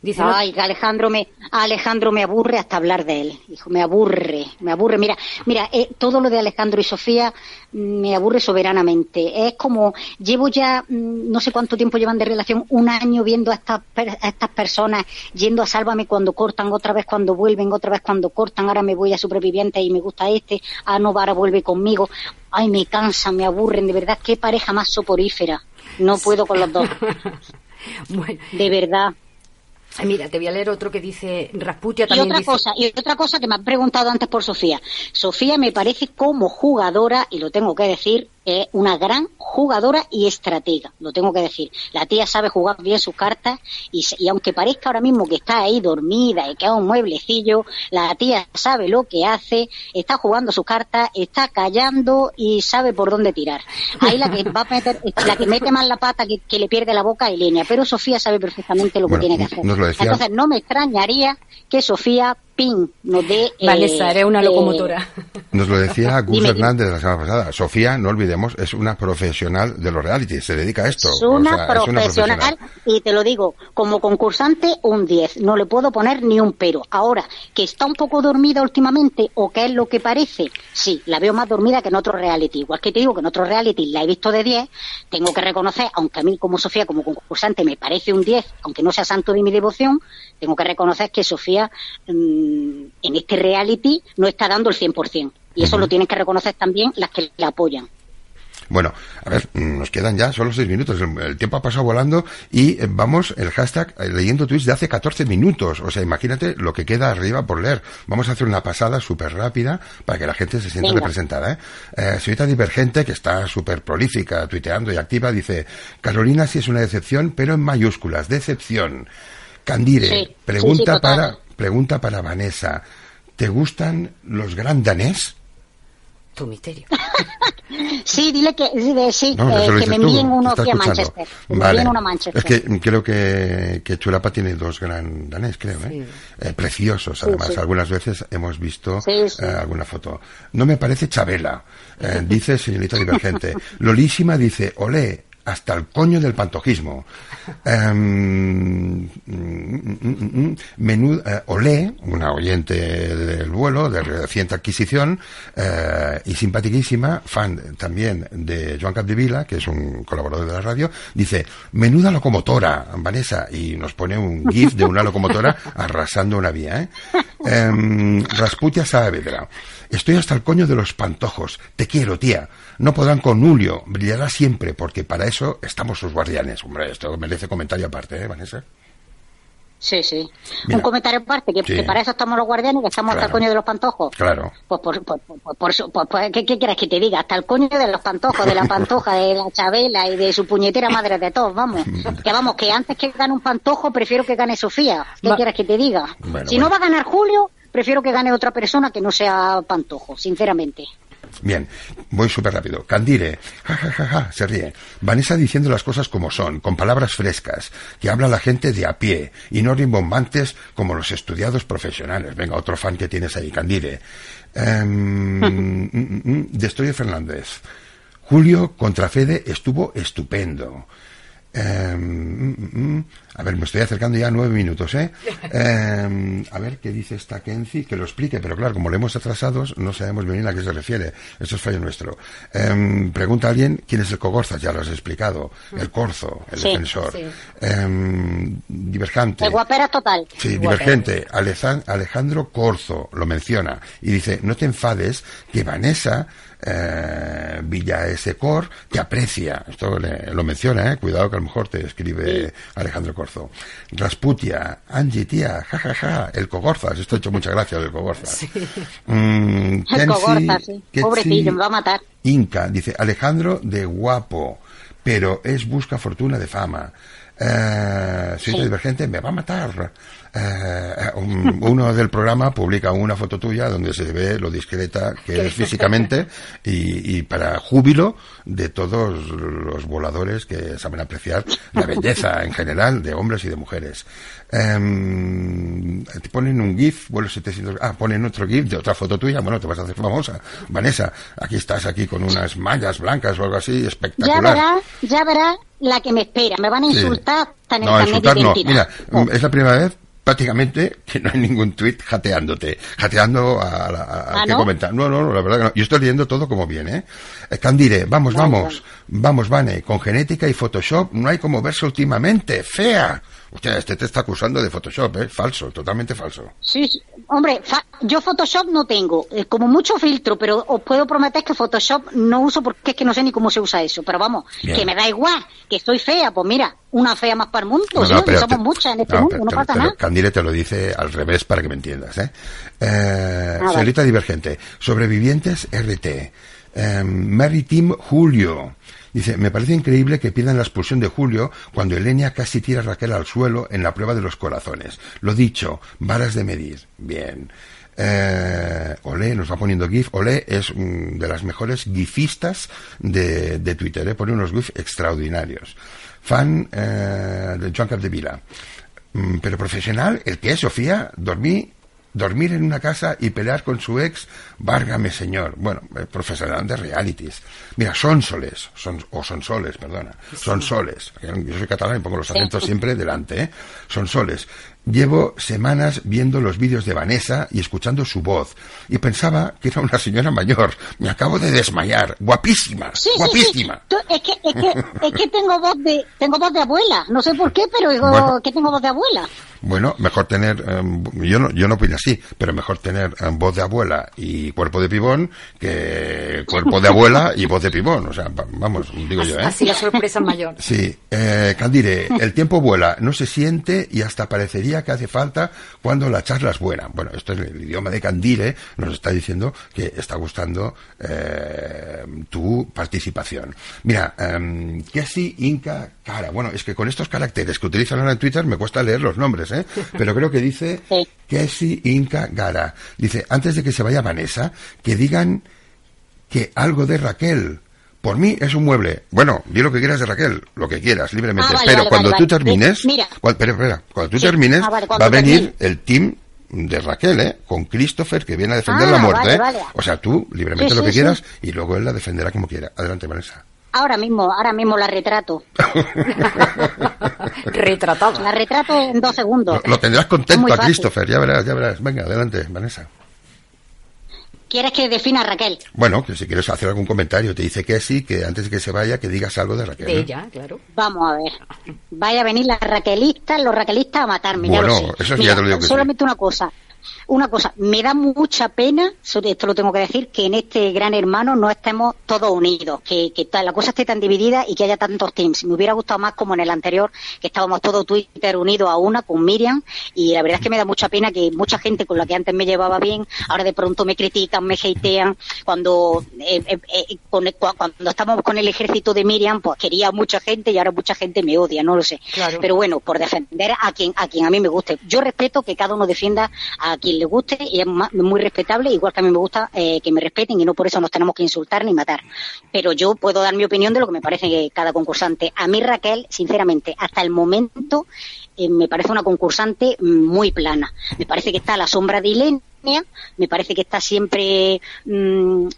Dice, Ay, Alejandro me, Alejandro me aburre hasta hablar de él. Hijo, me aburre, me aburre. Mira, mira, eh, todo lo de Alejandro y Sofía me aburre soberanamente. Es como, llevo ya, mm, no sé cuánto tiempo llevan de relación, un año viendo a estas, a estas personas yendo a Sálvame cuando cortan, otra vez cuando vuelven, otra vez cuando cortan, ahora me voy a Superviviente y me gusta este, ah, no, ahora vuelve conmigo. Ay, me cansan, me aburren, de verdad, qué pareja más soporífera. No puedo con los dos. De verdad. Mira, te voy a leer otro que dice Rasputia también. Y otra cosa, y otra cosa que me han preguntado antes por Sofía. Sofía me parece como jugadora, y lo tengo que decir, es una gran jugadora y estratega, lo tengo que decir. La tía sabe jugar bien sus cartas y, aunque parezca ahora mismo que está ahí dormida y que es un mueblecillo, la tía sabe lo que hace, está jugando sus cartas, está callando y sabe por dónde tirar. Ahí la que va a meter, la que mete más la pata que, le pierde la boca y línea, pero Sofía sabe perfectamente lo que tiene que hacer. Entonces no me extrañaría que Sofía spin, nos dé... Vanessa, eres una locomotora. Nos lo decía Gus Hernández la semana pasada. Sofía, no olvidemos, es una profesional de los reality, se dedica a esto. Es una, profesional, y te lo digo, como concursante un 10, no le puedo poner ni un pero. Ahora, que está un poco dormida últimamente o que es lo que parece, sí, la veo más dormida que en otro reality. Igual que te digo que en otro reality la he visto de 10, tengo que reconocer, aunque a mí como Sofía, como concursante, me parece un 10, aunque no sea santo de mi devoción, tengo que reconocer que Sofía mm, en este reality no está dando el 100%. Y eso lo tienen que reconocer también las que le apoyan. Bueno, a ver, nos quedan ya solo seis minutos. El, tiempo ha pasado volando y eh, vamos, el hashtag eh, leyendo tweets de hace 14 minutos. O sea, imagínate lo que queda arriba por leer. Vamos a hacer una pasada súper rápida para que la gente se sienta representada. ¿eh? eh señorita Divergente, que está súper prolífica, tuiteando y activa, dice, Carolina sí es una decepción, pero en mayúsculas, decepción. Candire, pregunta para pregunta para Vanessa. ¿Te gustan los gran danés? Tu misterio. sí, dile que sí, eh, que me envíen uno aquí a Manchester. Vale. Uno a Manchester. Es que creo que, que Chulapa tiene dos gran danés, creo, ¿eh? eh preciosos, además. Algunas veces hemos visto eh, alguna foto. No me parece Chabela, dice señorita Divergente. Lolísima dice, olé, hasta el coño del pantojismo. Um, Olé, una oyente del vuelo, de reciente adquisición, eh, y simpaticísima, fan también de Joan Capdevila, que es un colaborador de la radio, dice, menuda locomotora, Vanessa, y nos pone un gif de una locomotora arrasando una vía. ¿eh? Um, Rasputia Saavedra. Estoy hasta el coño de los pantojos. Te quiero, tía. No podrán con Julio. Brillará siempre, porque para eso estamos sus guardianes. Hombre, esto merece comentario aparte, ¿eh, Vanessa? Sí, sí. Un comentario aparte, que, para eso estamos los guardianes, que estamos hasta el coño de los pantojos. Claro. Pues, por, por, por, pues, ¿qué, quieres que te diga? Hasta el coño de los pantojos, de la pantoja, de la chabela y de su puñetera madre de todos, vamos. que vamos, que antes que gane un pantojo, prefiero que gane Sofía. ¿Qué quieres que te diga? si no va a ganar Julio, prefiero que gane otra persona que no sea Pantojo, sinceramente. Bien, voy súper rápido. Candire, ja, se ríe. Vanessa diciendo las cosas como son, con palabras frescas, que habla la gente de a pie y no rimbombantes como los estudiados profesionales. Venga, otro fan que tienes ahí, Candire. Um, mm, Fernández. Julio contra Fede estuvo estupendo. Em, a ver, me estoy acercando ya a nueve minutos, ¿eh? Em, a ver qué dice esta Kenzi, que lo explique, pero claro, como le hemos atrasado, no sabemos bien a qué se refiere. Eso es fallo nuestro. Em, pregunta a alguien quién es el Cogorzas, ya lo has explicado. El Corzo, el defensor. divergente. El guapera total. Sí, divergente. Alejandro Corzo lo menciona y dice: No te enfades que Vanessa eh, Villa Cor te aprecia. Esto lo menciona, ¿eh? Cuidado que a lo mejor te escribe Alejandro Corzo. Rasputia, Angie, tía, jajaja, ja, ja, el Cogorzas. Esto ha hecho muchas gracias, el Cogorzas. Mm, el Cogorzas, sí. Pobrecillo, me va a matar. Inca, dice Alejandro de guapo, pero es busca fortuna de fama. Eh, soy divergente, me va a matar. Eh, uno del programa publica una foto tuya donde se ve lo discreta que es físicamente y, para júbilo de todos los voladores que saben apreciar la belleza en general de hombres y de mujeres. Em, te ponen un GIF, vuelo 700, ah, ponen otro GIF de otra foto tuya, bueno, te vas a hacer famosa. Vanessa, aquí estás aquí con unas mallas blancas o algo así, espectacular. Ya verá, ya verá la que me espera, me van a insultar tan no, insultar no, mira, es la primera vez prácticamente que no hay ningún tuit jateándote, jateando a, la a, ¿Ah, que comentar. No, no, no, la verdad que no. Yo estoy leyendo todo como viene, eh Candire, vamos, vamos, vamos, Vane, con genética y Photoshop no hay como verse últimamente, fea. Usted, este te está acusando de Photoshop, ¿eh? Falso, totalmente falso. Sí, hombre, yo Photoshop no tengo, es como mucho filtro, pero os puedo prometer que Photoshop no uso porque es que no sé ni cómo se usa eso. Pero vamos, que me da igual, que estoy fea, pues mira, una fea más para el mundo, no, somos muchas en este mundo, no pasa nada. Candile te lo dice al revés para que me entiendas, ¿eh? eh señorita Divergente, sobrevivientes RT, eh, Mary Tim Julio, Dice, me parece increíble que pidan la expulsión de Julio cuando Elenia casi tira a Raquel al suelo en la prueba de los corazones. Lo dicho, varas de medir. Bien. Eh, Olé nos va poniendo GIF. Olé es de las mejores gifistas de, de Twitter. ¿eh? Pone unos GIF extraordinarios. Fan eh, de Joan Capdevila. Mm, pero profesional, el que Sofía, dormí dormir en una casa y pelear con su ex, várgame señor. Bueno, profesional de realities. Mira, son soles, son, o son soles, perdona, son soles. Yo soy catalán y pongo los acentos siempre delante, ¿eh? Son soles. Llevo semanas viendo los vídeos de Vanessa y escuchando su voz. Y pensaba que era una señora mayor. Me acabo de desmayar. Guapísima. guapísima. Es, que, es, que, es que tengo voz de tengo voz de abuela. No sé por qué, pero digo que tengo voz de abuela. Bueno, mejor tener, em, yo no, yo no opino así, pero mejor tener em, voz de abuela y cuerpo de pibón que cuerpo de abuela y voz de pibón. O sea, vamos, digo yo, ¿eh? Así la sorpresa mayor. Sí, eh, Candire, el tiempo vuela, no se siente y hasta parecería que hace falta cuando la charla es buena. Bueno, esto es el idioma de Candire, nos está diciendo que está gustando eh, tu participación. Mira, eh, Kessi Inca Cara, bueno, es que con estos caracteres que utilizan ahora en Twitter me cuesta leer los nombres, ¿eh? Pero creo que dice Kessi Inca Gara. Dice, antes de que se vaya Vanessa, que digan que algo de Raquel. Por mí es un mueble. Bueno, di lo que quieras de Raquel, lo que quieras, libremente. Ah, pero cuando tú termines, espera, cuando tú termines, ah, va a venir el team de Raquel, ¿eh? Con Christopher, que viene a defender la ah, muerte, ¿eh? O sea, tú, libremente lo que quieras, y luego él la defenderá como quiera. Adelante, Vanessa. Ahora mismo, ahora mismo la retrato. Retratado. La retrato en dos segundos. Lo, tendrás contento a Christopher, ya verás, ya verás. Venga, adelante, Vanessa. ¿Quieres que defina a Raquel? Bueno, que si quieres hacer algún comentario, te dice que sí, que antes de que se vaya, que digas algo de Raquel. De ella, claro. Vamos a ver. Vaya a venir las raquelistas, los raquelistas a matarme. Bueno, ya lo sé. eso ya te lo digo que Solamente una cosa. Una cosa, me da mucha pena, esto lo tengo que decir, que en este gran hermano no estemos todos unidos, que, que la cosa esté tan dividida y que haya tantos teams. Me hubiera gustado más como en el anterior, que estábamos todos Twitter unidos a una con Miriam, y la verdad es que me da mucha pena que mucha gente con la que antes me llevaba bien, ahora de pronto me critican, me hatean, cuando, eh, eh, eh, cuando estamos con el ejército de Miriam, pues quería mucha gente y ahora mucha gente me odia, no lo sé. Pero bueno, por defender a quien, a quien a mí me guste. Yo respeto que cada uno defienda a quien le guste y es muy respetable, igual que a mí me gusta eh, que me respeten y no por eso nos tenemos que insultar ni matar. Pero yo puedo dar mi opinión de lo que me parece cada concursante. A mí Raquel, sinceramente, hasta el momento eh, me parece una concursante muy plana. Me parece que está a la sombra de Ilenia, me parece que está siempre mm,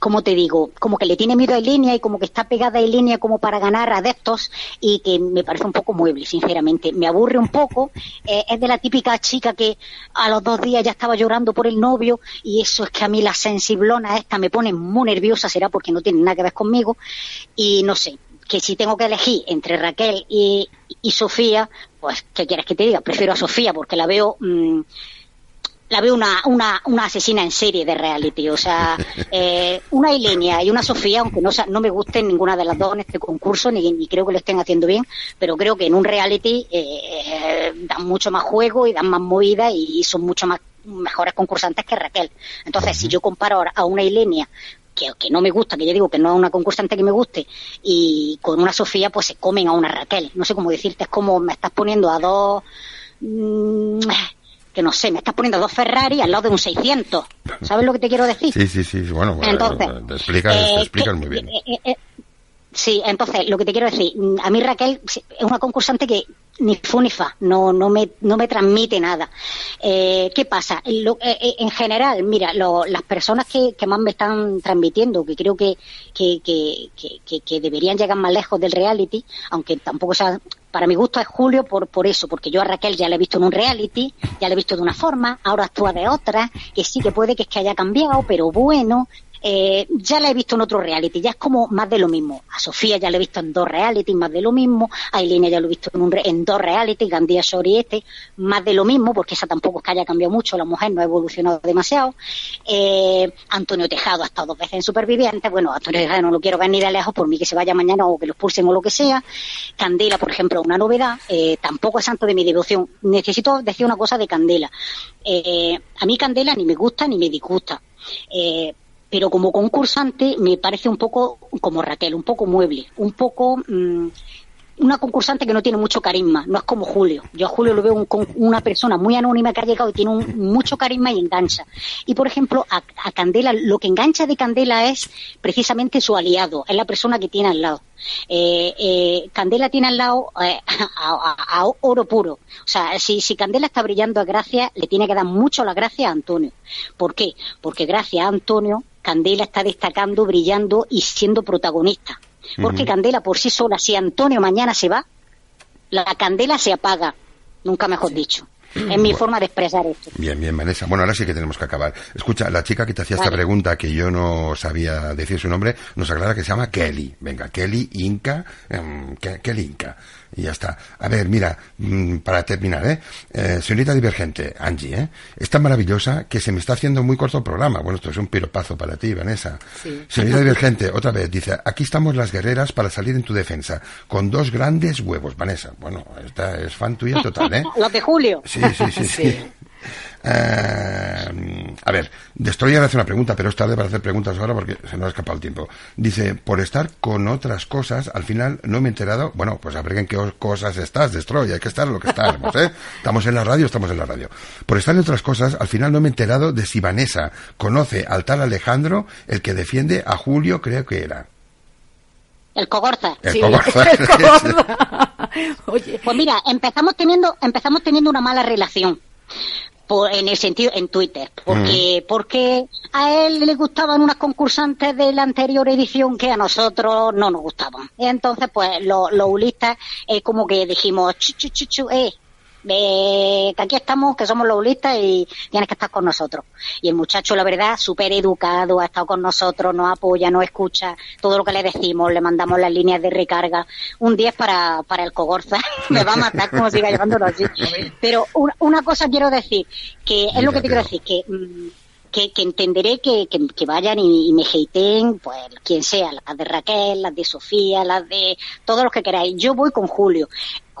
como te digo, como que le tiene miedo a línea y como que está pegada a línea como para ganar adeptos y que me parece un poco mueble, sinceramente. Me aburre un poco. Eh, es de la típica chica que a los dos días ya estaba llorando por el novio y eso es que a mí la sensiblona esta me pone muy nerviosa, será porque no tiene nada que ver conmigo y no sé, que si tengo que elegir entre Raquel y, Sofía, pues, ¿qué quieres que te diga? Prefiero a Sofía porque la veo... Mm, la veo una, una, una asesina en serie de reality. O sea, eh, una Ilenia y una Sofía, aunque no, no me gusten ninguna de las dos en este concurso, ni, ni creo que lo estén haciendo bien, pero creo que en un reality eh, dan mucho más juego y dan más movida y son mucho más mejores concursantes que Raquel. Entonces, si yo comparo a una Ilenia que, que, no me gusta, que ya digo que no es una concursante que me guste, y con una Sofía, pues se comen a una Raquel. No sé cómo decirte, es como me estás poniendo a dos. Mmm, que no sé, me estás poniendo dos Ferrari al lado de un 600. ¿Sabes lo que te quiero decir? Sí, sí, sí. Bueno, entonces, te explicas, eh, muy bien. Eh, eh, sí, entonces, lo que te quiero decir, a mí Raquel es una concursante que ni fu ni fa, no, no, me, no me transmite nada. Eh, ¿Qué pasa? en general, mira, las personas que, que, más me están transmitiendo, que creo que, que, que, que, deberían llegar más lejos del reality, aunque tampoco sea para mi gusto es Julio por, por eso, porque yo a Raquel ya la he visto en un reality, ya la he visto de una forma, ahora actúa de otra, que sí que puede que es que haya cambiado, pero bueno, eh, ya la he visto en otro reality, ya es como más de lo mismo. A Sofía ya la he visto en dos reality, más de lo mismo. A Elena ya lo he visto en, un, en dos reality, Gandía Shori este, más de lo mismo, porque esa tampoco es que haya cambiado mucho, la mujer no ha evolucionado demasiado. Eh, Antonio Tejado ha estado dos veces en Superviviente, bueno, Antonio Tejado no lo quiero ver ni de lejos, por mí que se vaya mañana o que lo expulsen o lo que sea. Candela, por ejemplo, una novedad, eh, tampoco es santo de mi devoción. Necesito decir una cosa de Candela. a mí Candela ni me gusta ni me disgusta. Eh, pero como concursante me parece un poco como Raquel, un poco mueble, un poco mm, una concursante que no tiene mucho carisma, no es como Julio. Yo a Julio lo veo un, una persona muy anónima que ha llegado y tiene un, mucho carisma y engancha. Y por ejemplo, a, Candela, lo que engancha de Candela es precisamente su aliado, es la persona que tiene al lado. Eh, eh, Candela tiene al lado eh, a, oro puro. O sea, si, si Candela está brillando a gracia, le tiene que dar mucho la gracia a Antonio. ¿Por qué? Porque gracias a Antonio, Candela está destacando, brillando y siendo protagonista. Porque Candela por sí sola, si Antonio mañana se va, la candela se apaga, nunca mejor dicho. Es mi forma de expresar esto. Bien, bien, Vanessa. Bueno, ahora sí que tenemos que acabar. Escucha, la chica que te hacía esta pregunta, que yo no sabía decir su nombre, nos aclara que se llama Kelly. Venga, Kelly Inca. Em, Kelly Inca y ya está. A ver, mira, mm, para terminar, ¿eh? ¿eh? Señorita Divergente, Angie, ¿eh? Es tan maravillosa que se me está haciendo muy corto el programa. Bueno, esto es un piropazo para ti, Vanessa. Señorita Divergente, otra vez, dice, aquí estamos las guerreras para salir en tu defensa, con dos grandes huevos, Vanessa. Bueno, esta es fan tuya total, ¿eh? Los de Julio. sí, sí. sí. sí. Eh, a ver, Destroyer hace una pregunta, pero es tarde para hacer preguntas ahora porque se nos ha escapado el tiempo. Dice, por estar con otras cosas, al final no me he enterado. Bueno, pues a ver en qué cosas estás, Destroy, hay que estar en lo que estamos, ¿eh? Estamos en la radio, estamos en la radio. Por estar en otras cosas, al final no me he enterado de si Vanessa conoce al tal Alejandro, el que defiende a Julio, creo que era. El Cogorza. El sí, Cogorza. Oye. Pues mira, empezamos teniendo, empezamos teniendo una mala relación en el sentido en Twitter porque porque a él le gustaban unas concursantes de la anterior edición que a nosotros no nos gustaban entonces pues los lo ulistas es como que dijimos chu, chu, chu, eh que aquí estamos, que somos los ulistas y tienes que estar con nosotros. Y el muchacho, la verdad, súper educado, ha estado con nosotros, nos apoya, nos escucha, todo lo que le decimos, le mandamos las líneas de recarga. Un 10 para, para el Cogorza, me va a matar como siga llamándolo así. Pero una, cosa quiero decir, que es lo que te quiero decir, que... Mm, que, entenderé que, que, vayan y, me hateen, pues quien sea, las de Raquel, las de Sofía, las de todos los que queráis. Yo voy con Julio.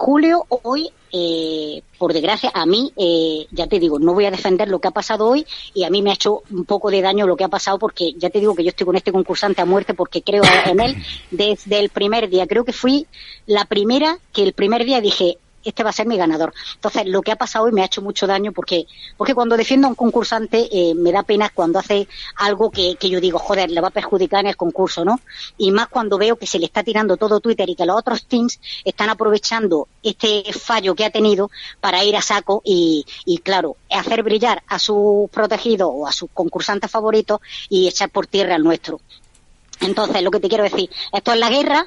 Julio hoy eh, por desgracia, a mí, eh, ya te digo, no voy a defender lo que ha pasado hoy y a mí me ha hecho un poco de daño lo que ha pasado porque ya te digo que yo estoy con este concursante a muerte porque creo en él desde el primer día. Creo que fui la primera que el primer día dije, este va a ser mi ganador. Entonces, lo que ha pasado hoy me ha hecho mucho daño porque, porque cuando defiendo a un concursante eh, me da pena cuando hace algo que, que, yo digo, joder, le va a perjudicar en el concurso, ¿no? Y más cuando veo que se le está tirando todo Twitter y que los otros teams están aprovechando este fallo que ha tenido para ir a saco y, y claro, hacer brillar a sus protegidos o a sus concursantes favoritos y echar por tierra al nuestro. Entonces, lo que te quiero decir, esto es la guerra,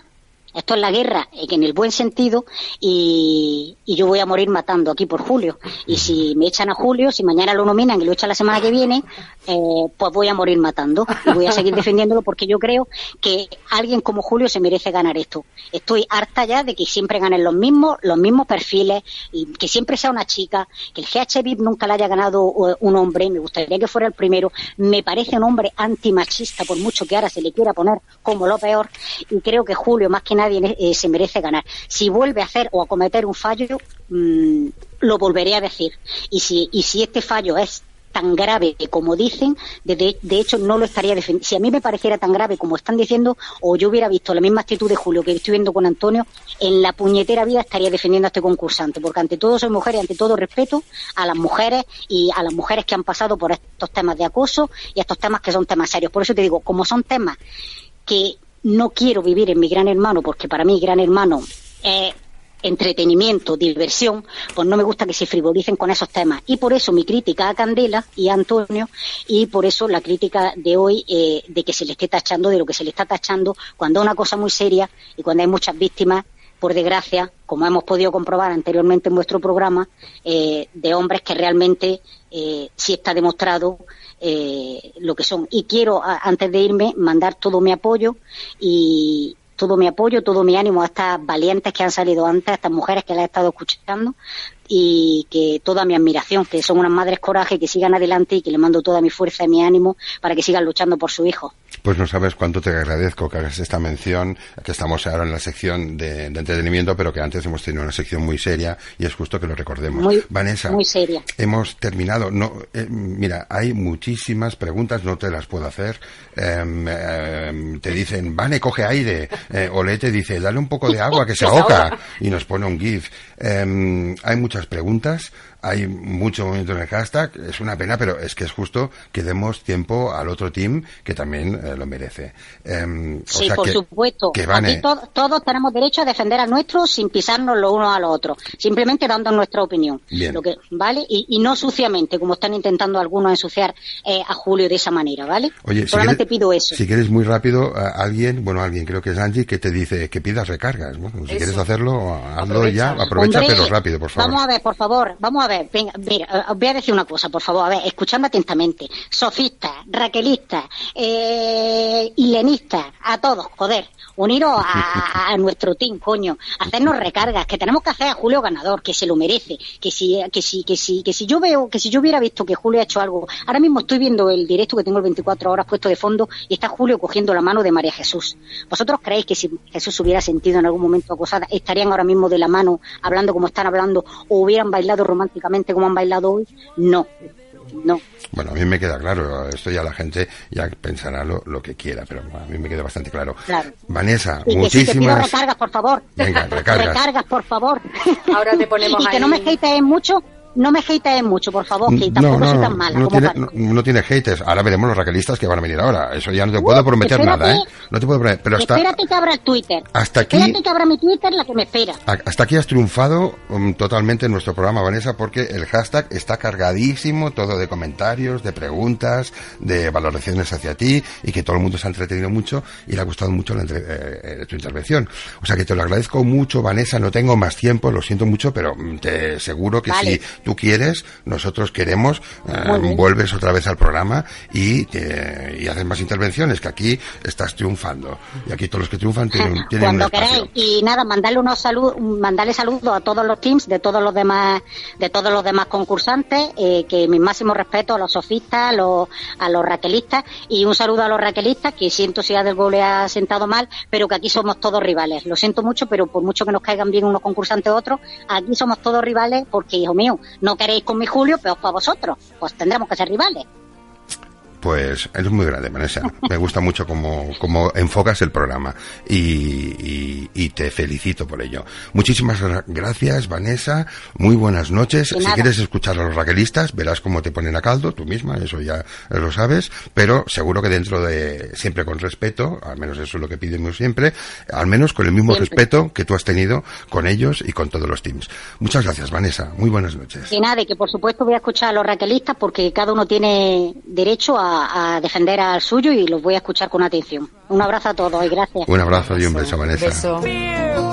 esto es la guerra, eh, en el buen sentido, y, yo voy a morir matando aquí por Julio. Y si me echan a Julio, si mañana lo nominan y lo echan la semana que viene, eh, pues voy a morir matando. Y voy a seguir defendiéndolo porque yo creo que alguien como Julio se merece ganar esto. Estoy harta ya de que siempre ganen los mismos, los mismos perfiles, y que siempre sea una chica, que el GHB nunca le haya ganado un hombre, me gustaría que fuera el primero. Me parece un hombre antimachista, por mucho que ahora se le quiera poner como lo peor, y creo que Julio, más que nada, nadie eh, se merece ganar. Si vuelve a hacer o a cometer un fallo, mm, lo volveré a decir. Y si, y si este fallo es tan grave como dicen, de, de, hecho no lo estaría defendiendo. Si a mí me pareciera tan grave como están diciendo, o yo hubiera visto la misma actitud de Julio que estoy viendo con Antonio, en la puñetera vida estaría defendiendo a este concursante, porque ante todo soy mujer y ante todo respeto a las mujeres y a las mujeres que han pasado por estos temas de acoso y estos temas que son temas serios. Por eso te digo, como son temas que no quiero vivir en mi gran hermano porque para mí gran hermano es entretenimiento, diversión, pues no me gusta que se frivolicen con esos temas. Y por eso mi crítica a Candela y a Antonio, y por eso la crítica de hoy eh, de que se le esté tachando de lo que se le está tachando cuando es una cosa muy seria y cuando hay muchas víctimas, por desgracia, como hemos podido comprobar anteriormente en vuestro programa, eh, de hombres que realmente eh, sí está demostrado eh, lo que son. Y quiero, antes de irme, mandar todo mi apoyo y todo mi apoyo, todo mi ánimo a estas valientes que han salido antes, a estas mujeres que las he estado escuchando, y que toda mi admiración, que son unas madres coraje, que sigan adelante y que le mando toda mi fuerza y mi ánimo para que sigan luchando por su hijo. Pues no sabes cuánto te agradezco que hagas esta mención, que estamos ahora en la sección de, entretenimiento, pero que antes hemos tenido una sección muy seria y es justo que lo recordemos. Muy, Vanessa, muy seria. hemos terminado. No, eh, mira, hay muchísimas preguntas, no te las puedo hacer. Em, te dicen, Vane, coge aire. Eh, Ole te dice, dale un poco de agua que se ahoga y nos pone un GIF. Em, hay muchas preguntas hay mucho movimiento en el hashtag, es una pena, pero es que es justo que demos tiempo al otro team que también eh, lo merece. Em, sí, por supuesto. Aquí todos tenemos derecho a defender al nuestro sin pisarnos los unos a los otros, simplemente dando nuestra opinión. Lo que, ¿Vale? Y, no suciamente, como están intentando algunos ensuciar eh, a Julio de esa manera, ¿vale? Oye, Solamente pido eso. Si quieres muy rápido, alguien, bueno, alguien, creo que es Angie, que te dice que pidas recargas. Bueno, si quieres hacerlo, hazlo ya, aprovecha, pero rápido, por favor. Vamos a ver, por favor, vamos a ver venga, mira, eh, os voy a decir una cosa, por favor, a ver, escuchadme atentamente. Sofistas, raquelistas, eh, hilenistas, a todos, joder, uniros a, nuestro team, coño, hacernos recargas, que tenemos que hacer a Julio ganador, que se lo merece, que si, que si, que si, que si yo veo, que si yo hubiera visto que Julio ha hecho algo, ahora mismo estoy viendo el directo que tengo el 24 horas puesto de fondo y está Julio cogiendo la mano de María Jesús. ¿Vosotros creéis que si Jesús hubiera sentido en algún momento acosada, estarían ahora mismo de la mano hablando como están hablando o hubieran bailado románticamente como han bailado hoy? No, no. Bueno, a mí me queda claro, esto ya la gente ya pensará lo, que quiera, pero a mí me queda bastante claro. Vanessa, muchísimas... Que recargas, por favor. Venga, recargas. recargas, por favor. Ahora te ponemos Y que no me hateen mucho, no me hatees mucho, por favor, que tampoco no, soy tan mala. No, tiene, no, tiene haters. Ahora veremos los raquelistas que van a venir ahora. Eso ya no te puedo prometer nada, ¿eh? No te puedo prometer. Pero hasta, espérate que abra el Twitter. Hasta aquí. Espérate que abra mi Twitter, la que me espera. Hasta aquí has triunfado um, totalmente en nuestro programa, Vanessa, porque el hashtag está cargadísimo, todo de comentarios, de preguntas, de valoraciones hacia ti, y que todo el mundo se ha entretenido mucho y le ha gustado mucho la eh, eh, tu intervención. O sea que te lo agradezco mucho, Vanessa. No tengo más tiempo, lo siento mucho, pero mm, te seguro que si tú quieres, nosotros queremos, eh, vuelves otra vez al programa y, y haces más intervenciones, que aquí estás triunfando. Y aquí todos los que triunfan tienen, tienen Cuando queráis. Y nada, mandarle unos saludos, mandarle saludos a todos los teams de todos los demás, de todos los demás concursantes, eh, que mi máximo respeto a los sofistas, a los, a los raquelistas, y un saludo a los raquelistas, que siento si a del gol le ha sentado mal, pero que aquí somos todos rivales. Lo siento mucho, pero por mucho que nos caigan bien unos concursantes u otros, aquí somos todos rivales porque, hijo mío, no queréis con mi Julio, pero para vosotros. Pues tendremos que ser rivales. Pues eres muy grande, Vanessa. Me gusta mucho cómo, cómo enfocas el programa y, y, te felicito por ello. Muchísimas gracias, Vanessa. Muy buenas noches. Si quieres escuchar a los raquelistas, verás cómo te ponen a caldo, tú misma, eso ya lo sabes, pero seguro que dentro de, siempre con respeto, al menos eso es lo que pidemos siempre, al menos con el mismo respeto que tú has tenido con ellos y con todos los teams. Muchas gracias, Vanessa. Muy buenas noches. Y nada, que por supuesto voy a escuchar a los raquelistas porque cada uno tiene derecho a a, defender al suyo y los voy a escuchar con atención. Un abrazo a todos y gracias. Un abrazo y un beso, Vanessa. Beso. beso.